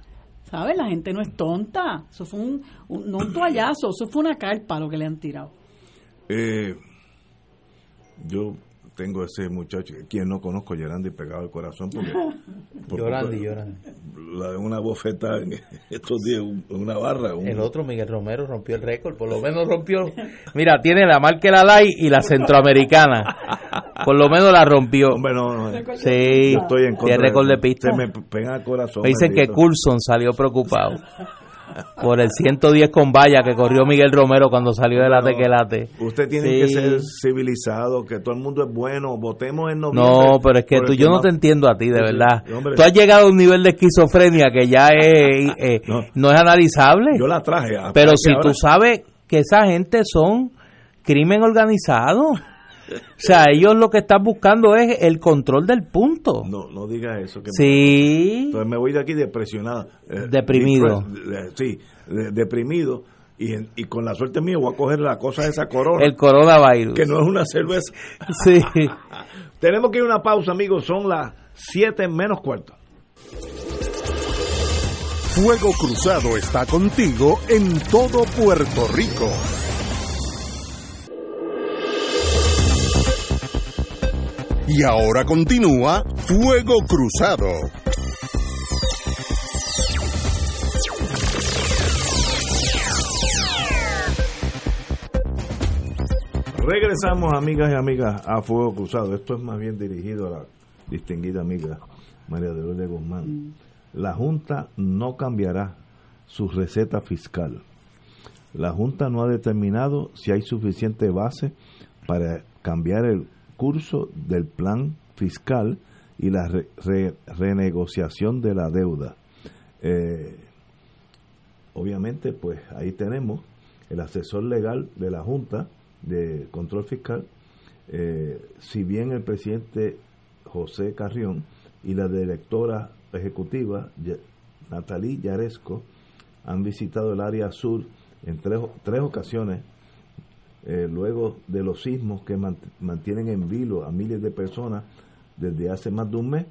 ¿Sabes? La gente no es tonta. Eso fue un, un- no un toallazo, eso fue una carpa lo que le han tirado. Eh, yo tengo ese muchacho, quien no conozco, Gerandi, pegado al corazón. Porque, por Llorandi, Llorandi. La de una bofeta en estos días, una barra. un- El otro, Miguel Romero, rompió el récord. Por lo menos rompió. Mira, tiene la marca la LAI y la centroamericana. Por lo menos la rompió. Hombre, no, no, Sí, estoy en contra tiene récord de pista. Se me pega al corazón. Me dicen que. Coulson salió preocupado por el 110 con valla que corrió Miguel Romero cuando salió de la No, tequelate. Usted tiene Sí. que ser civilizado, que todo el mundo es bueno, votemos en noviembre. No, pero es que tú, yo no te entiendo a ti, de Sí, verdad. hombre. Tú has llegado a un nivel de esquizofrenia que ya es, eh, No. no es analizable. Yo la traje. a- Pero si ahora- tú sabes que esa gente son crimen organizado, o sea, ellos lo que están buscando es el control del punto. No, no digas eso. Que Sí, Entonces me voy de aquí depresionado. eh, Deprimido. sí, de- deprimido. Y, y con la suerte mía voy a coger la cosa de esa corona, el coronavirus. que no es una cerveza. Sí. Tenemos que ir a una pausa, amigos. Son las 7 menos cuarto. Fuego Cruzado está contigo en todo Puerto Rico. Y ahora continúa Fuego Cruzado. Regresamos, amigas y amigas, a Fuego Cruzado. Esto es más bien dirigido a la distinguida amiga María de Guzmán. La Junta no cambiará su receta fiscal. La Junta no ha determinado si hay suficiente base para cambiar el curso del plan fiscal y la re- re- renegociación de la deuda. Eh, obviamente, pues ahí tenemos el asesor legal de la Junta de Control Fiscal, eh, si bien el presidente José Carrión y la directora ejecutiva Natalie Yaresco han visitado el área sur en tres, tres ocasiones eh, luego de los sismos que mant- mantienen en vilo a miles de personas desde hace más de un mes,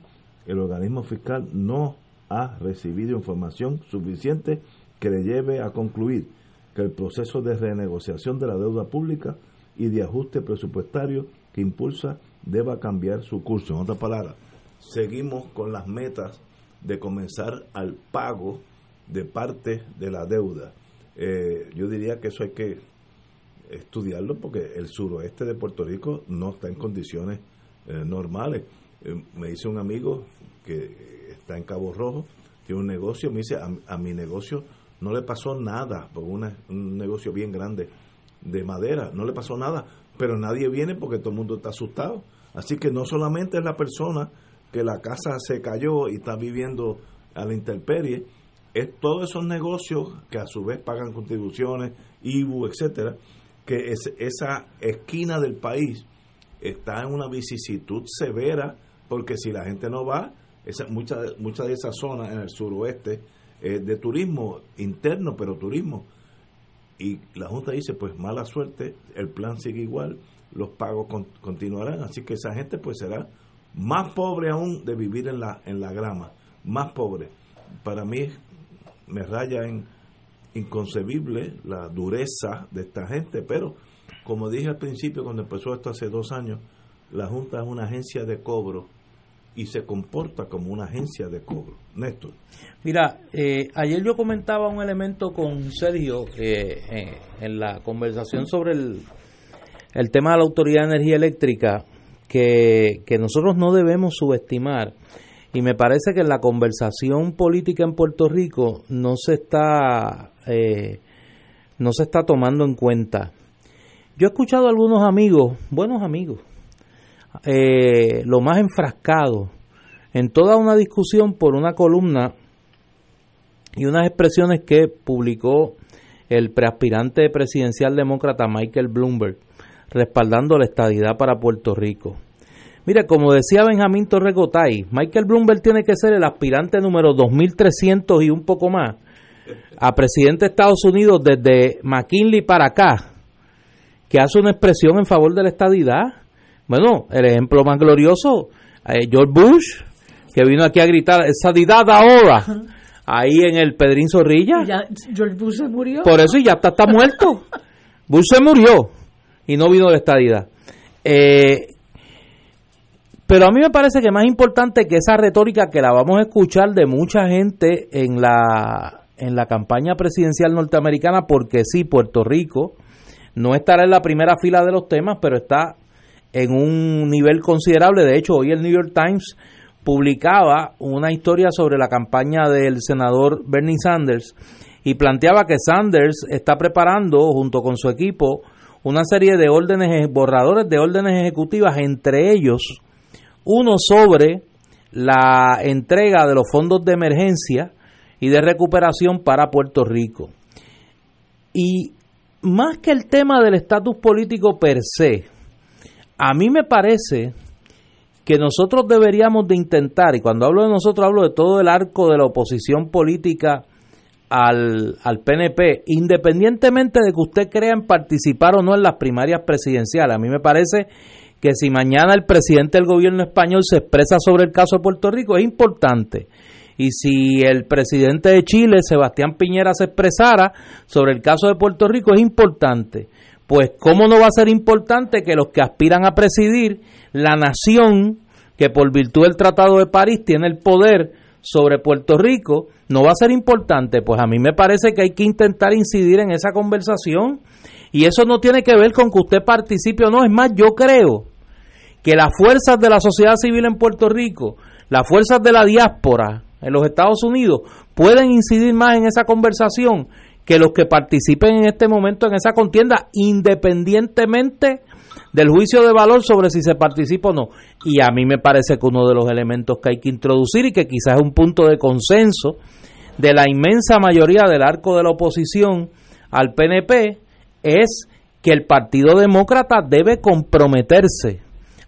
el organismo fiscal no ha recibido información suficiente que le lleve a concluir que el proceso de renegociación de la deuda pública y de ajuste presupuestario que impulsa deba cambiar su curso. En otras palabras, seguimos con las metas de comenzar al pago de parte de la deuda. Eh, yo diría que eso hay que estudiarlo porque el suroeste de Puerto Rico no está en condiciones eh, normales. Eh, me dice un amigo que está en Cabo Rojo, tiene un negocio, me dice, a, mi negocio no le pasó nada, por un negocio bien grande de madera, no le pasó nada, pero nadie viene porque todo el mundo está asustado. Así que no solamente es la persona que la casa se cayó y está viviendo a la intemperie, es todos esos negocios que a su vez pagan contribuciones, IBU, etcétera, que es, esa esquina del país está en una vicisitud severa porque si la gente no va, esa, muchas mucha de esas zonas en el suroeste de turismo interno, pero turismo. Y la Junta dice, pues mala suerte, el plan sigue igual, los pagos continuarán, así que esa gente pues será más pobre aún de vivir en la, en la grama, más pobre. Para mí me raya en inconcebible la dureza de esta gente, pero como dije al principio cuando empezó esto hace dos años, la Junta es una agencia de cobro y se comporta como una agencia de cobro. Néstor. Mira, eh, ayer yo comentaba un elemento con Sergio eh, en la conversación sobre el, el tema de la Autoridad de Energía Eléctrica, que, que nosotros no debemos subestimar y me parece que en la conversación política en Puerto Rico no se está eh, no se está tomando en cuenta. Yo he escuchado a algunos amigos, buenos amigos, eh, lo más enfrascado en toda una discusión por una columna y unas expresiones que publicó el preaspirante presidencial demócrata Michael Bloomberg respaldando la estadidad para Puerto Rico. Mira, como decía Benjamín Torregotay, Michael Bloomberg tiene que ser el aspirante número 2300 y un poco más a presidente de Estados Unidos desde McKinley para acá, que hace una expresión en favor de la estadidad. Bueno, el ejemplo más glorioso, eh, George Bush, que vino aquí a gritar, estadidad ahora, ahí en el Pedrín Zorrilla. George Bush se murió. Por eso ya está, está muerto. Bush se murió y no vino la estadidad. Eh, pero a mí me parece que más importante que esa retórica que la vamos a escuchar de mucha gente en la, en la campaña presidencial norteamericana, porque sí, Puerto Rico no estará en la primera fila de los temas, pero está en un nivel considerable. De hecho, hoy el New York Times publicaba una historia sobre la campaña del senador Bernie Sanders y planteaba que Sanders está preparando, junto con su equipo, una serie de órdenes, borradores de órdenes ejecutivas, entre ellos uno sobre la entrega de los fondos de emergencia y de recuperación para Puerto Rico. Y más que el tema del estatus político per se, a mí me parece que nosotros deberíamos de intentar, y cuando hablo de nosotros hablo de todo el arco de la oposición política al, al PNP, independientemente de que usted crea en participar o no en las primarias presidenciales, a mí me parece que si mañana el presidente del gobierno español se expresa sobre el caso de Puerto Rico es importante. Y si el presidente de Chile, Sebastián Piñera, se expresara sobre el caso de Puerto Rico es importante. Pues cómo no va a ser importante que los que aspiran a presidir la nación que por virtud del Tratado de París tiene el poder sobre Puerto Rico, no va a ser importante. Pues a mí me parece que hay que intentar incidir en esa conversación y eso no tiene que ver con que usted participe o no. Es más, yo creo que las fuerzas de la sociedad civil en Puerto Rico, las fuerzas de la diáspora en los Estados Unidos, pueden incidir más en esa conversación que los que participen en este momento en esa contienda, independientemente del juicio de valor sobre si se participa o no. Y a mí me parece que uno de los elementos que hay que introducir y que quizás es un punto de consenso de la inmensa mayoría del arco de la oposición al PNP es que el Partido Demócrata debe comprometerse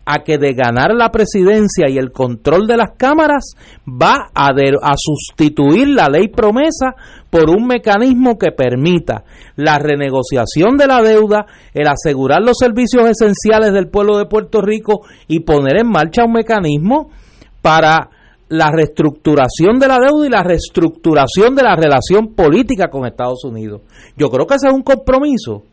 a que de ganar la presidencia y el control de las cámaras va a, sustituir la ley promesa por un mecanismo que permita la renegociación de la deuda, el asegurar los servicios esenciales del pueblo de Puerto Rico y poner en marcha un mecanismo para la reestructuración de la deuda y la reestructuración de la relación política con Estados Unidos. Yo creo que ese es un compromiso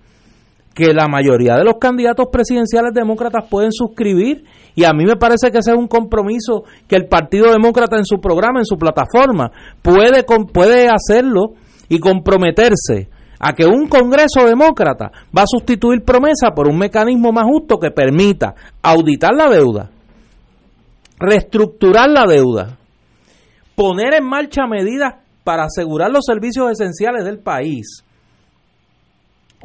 que la mayoría de los candidatos presidenciales demócratas pueden suscribir y a mí me parece que ese es un compromiso que el Partido Demócrata en su programa, en su plataforma, puede, puede hacerlo y comprometerse a que un Congreso demócrata va a sustituir promesa por un mecanismo más justo que permita auditar la deuda, reestructurar la deuda, poner en marcha medidas para asegurar los servicios esenciales del país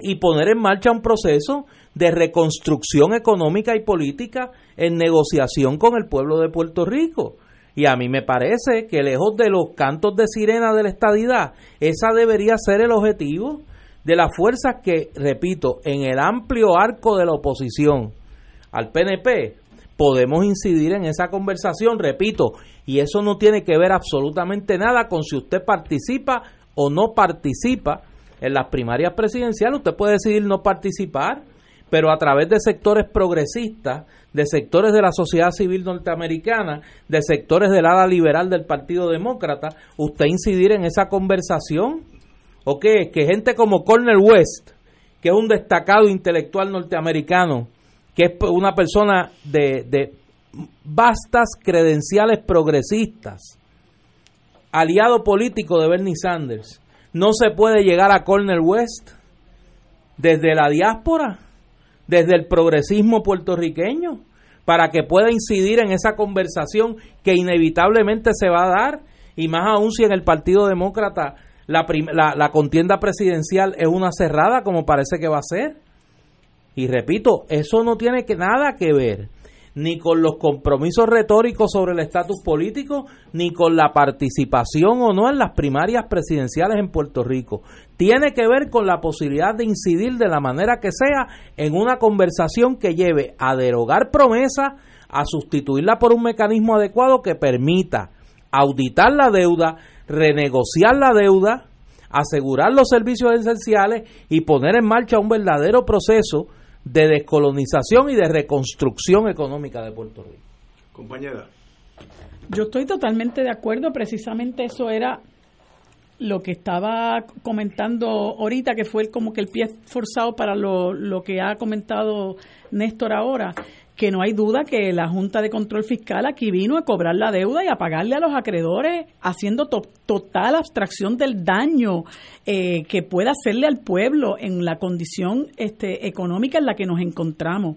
y poner en marcha un proceso de reconstrucción económica y política en negociación con el pueblo de Puerto Rico. Y a mí me parece que lejos de los cantos de sirena de la estadidad, esa debería ser el objetivo de las fuerzas que, repito, en el amplio arco de la oposición al PNP, podemos incidir en esa conversación, repito, y eso no tiene que ver absolutamente nada con si usted participa o no participa en las primarias presidenciales, usted puede decidir no participar, pero a través de sectores progresistas, de sectores de la sociedad civil norteamericana, de sectores del ala liberal del Partido Demócrata, usted incidir en esa conversación. ¿O qué? Que gente como Cornel West, que es un destacado intelectual norteamericano, que es una persona de, de vastas credenciales progresistas, aliado político de Bernie Sanders, no se puede llegar a Cornel West desde la diáspora desde el progresismo puertorriqueño para que pueda incidir en esa conversación que inevitablemente se va a dar y más aún si en el Partido Demócrata la, la, contienda presidencial es una cerrada como parece que va a ser. Y repito, eso no tiene que, nada que ver ni con los compromisos retóricos sobre el estatus político, ni con la participación o no en las primarias presidenciales en Puerto Rico. Tiene que ver con la posibilidad de incidir de la manera que sea en una conversación que lleve a derogar promesas, a sustituirla por un mecanismo adecuado que permita auditar la deuda, renegociar la deuda, asegurar los servicios esenciales y poner en marcha un verdadero proceso de descolonización y de reconstrucción económica de Puerto Rico. Compañera. Yo estoy totalmente de acuerdo, precisamente eso era lo que estaba comentando ahorita, que fue como que el pie forzado para lo, lo que ha comentado Néstor ahora, que no hay duda que la Junta de Control Fiscal aquí vino a cobrar la deuda y a pagarle a los acreedores, haciendo total abstracción del daño eh, que pueda hacerle al pueblo en la condición este, económica en la que nos encontramos.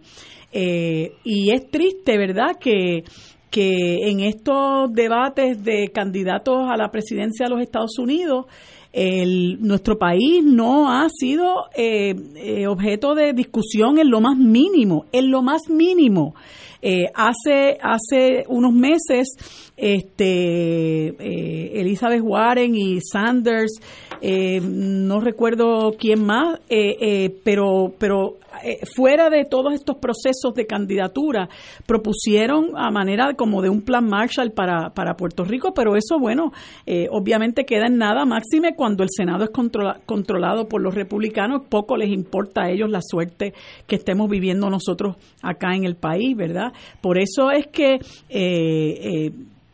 Eh, y es triste, ¿verdad?, que que en estos debates de candidatos a la presidencia de los Estados Unidos, el, nuestro país no ha sido eh, eh, objeto de discusión en lo más mínimo, en lo más mínimo. Eh, hace, hace unos meses, este, Elizabeth Warren y Sanders, no recuerdo quién más, pero, pero eh, fuera de todos estos procesos de candidatura, propusieron a manera como de un plan Marshall para, para Puerto Rico, pero eso, bueno, eh, obviamente queda en nada, máxime cuando el Senado es controlado por los republicanos, poco les importa a ellos la suerte que estemos viviendo nosotros acá en el país, ¿verdad? Por eso es que...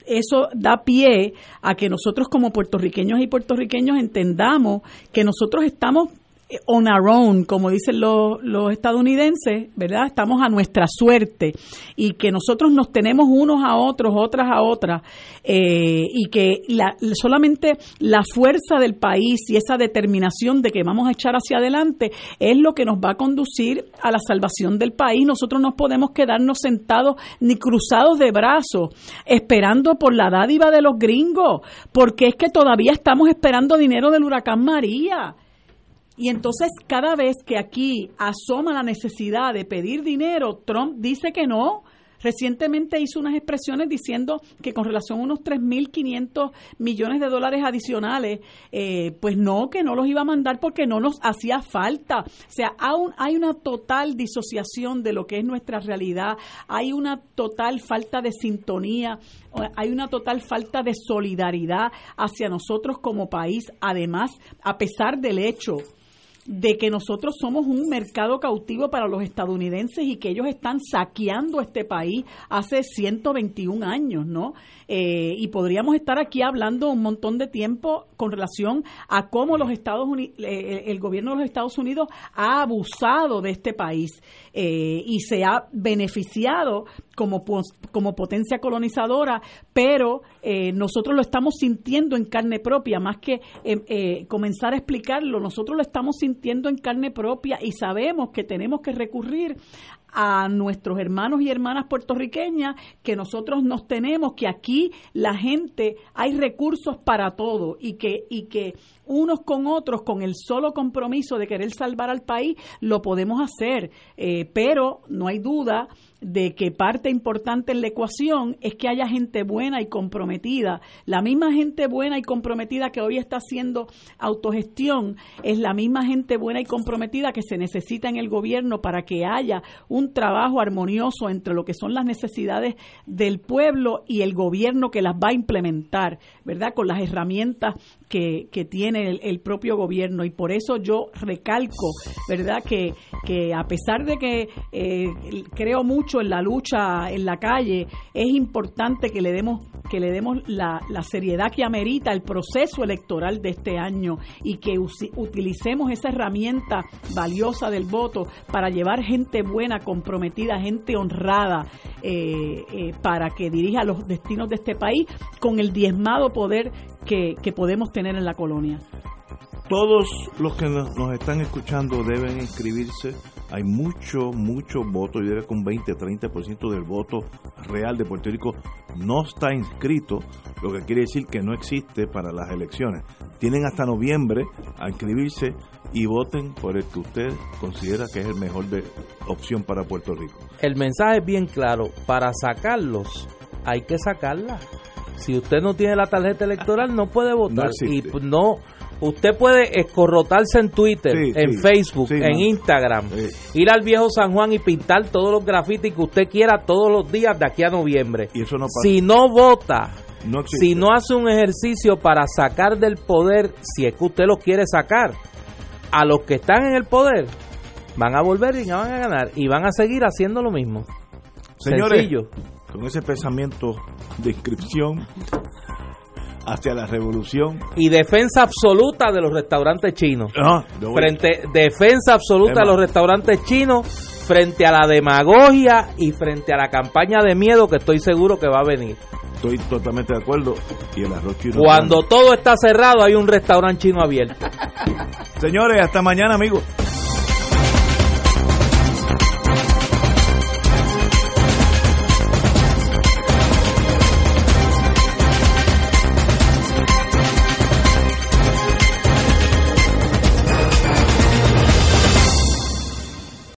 Eso da pie a que nosotros como puertorriqueños y puertorriqueños entendamos que nosotros estamos on our own, como dicen los, los, estadounidenses, ¿verdad? Estamos a nuestra suerte y que nosotros nos tenemos unos a otros, otras a otras, eh, y que la, solamente la fuerza del país y esa determinación de que vamos a echar hacia adelante es lo que nos va a conducir a la salvación del país. Nosotros no podemos quedarnos sentados ni cruzados de brazos esperando por la dádiva de los gringos, porque es que todavía estamos esperando dinero del huracán María. Y entonces cada vez que aquí asoma la necesidad de pedir dinero, Trump dice que no. Recientemente hizo unas expresiones diciendo que con relación a unos 3.500 millones de dólares adicionales, eh, pues no, que no los iba a mandar porque no nos hacía falta. O sea, aún hay una total disociación de lo que es nuestra realidad, hay una total falta de sintonía, hay una total falta de solidaridad hacia nosotros como país. Además, a pesar del hecho de que nosotros somos un mercado cautivo para los estadounidenses y que ellos están saqueando este país hace 121 años, ¿no? Eh, y podríamos estar aquí hablando un montón de tiempo con relación a cómo los Estados Unidos, eh, el gobierno de los Estados Unidos ha abusado de este país eh, y se ha beneficiado como, como potencia colonizadora, pero nosotros lo estamos sintiendo en carne propia, más que comenzar a explicarlo, nosotros lo estamos sintiendo en carne propia y sabemos que tenemos que recurrir a nuestros hermanos y hermanas puertorriqueñas que nosotros nos tenemos, que aquí la gente hay recursos para todo y que, y que unos con otros, con el solo compromiso de querer salvar al país, lo podemos hacer. Eh, pero no hay duda de que parte importante en la ecuación es que haya gente buena y comprometida. La misma gente buena y comprometida que hoy está haciendo autogestión es la misma gente buena y comprometida que se necesita en el gobierno para que haya un trabajo armonioso entre lo que son las necesidades del pueblo y el gobierno que las va a implementar, ¿verdad? Con las herramientas que, que tiene el, propio gobierno. Y por eso yo recalco, ¿verdad? Que, que a pesar de que eh, creo mucho en la lucha en la calle, es importante que le demos que le demos la, seriedad que amerita el proceso electoral de este año y que utilicemos esa herramienta valiosa del voto para llevar gente buena, comprometida, gente honrada eh, eh, para que dirija los destinos de este país con el diezmado poder que, que podemos tener en la colonia. Todos los que nos están escuchando deben inscribirse hay mucho, mucho voto, yo diría que un 20-30% del voto real de Puerto Rico no está inscrito, lo que quiere decir que no existe para las elecciones. Tienen hasta noviembre a inscribirse y voten por el que usted considera que es el mejor de opción para Puerto Rico. El mensaje es bien claro, para sacarlos hay que sacarla. Si usted no tiene la tarjeta electoral no puede votar. Y no Usted puede escorrotarse en Twitter, en Facebook, en Instagram, ir al viejo San Juan y pintar todos los grafitis que usted quiera todos los días de aquí a noviembre. Y eso no Si no vota, si no hace un ejercicio para sacar del poder, si es que usted lo quiere sacar, a los que están en el poder, van a volver y van a ganar y van a seguir haciendo lo mismo. Señores, Sencillo. Con ese pensamiento de inscripción hacia la revolución. Y defensa absoluta de los restaurantes chinos. Ah, frente, defensa absoluta de los restaurantes chinos frente a la demagogia y frente a la campaña de miedo que estoy seguro que va a venir. Estoy totalmente de acuerdo. Y el arroz chino. Cuando todo está cerrado hay un restaurante chino abierto. Señores, hasta mañana amigos.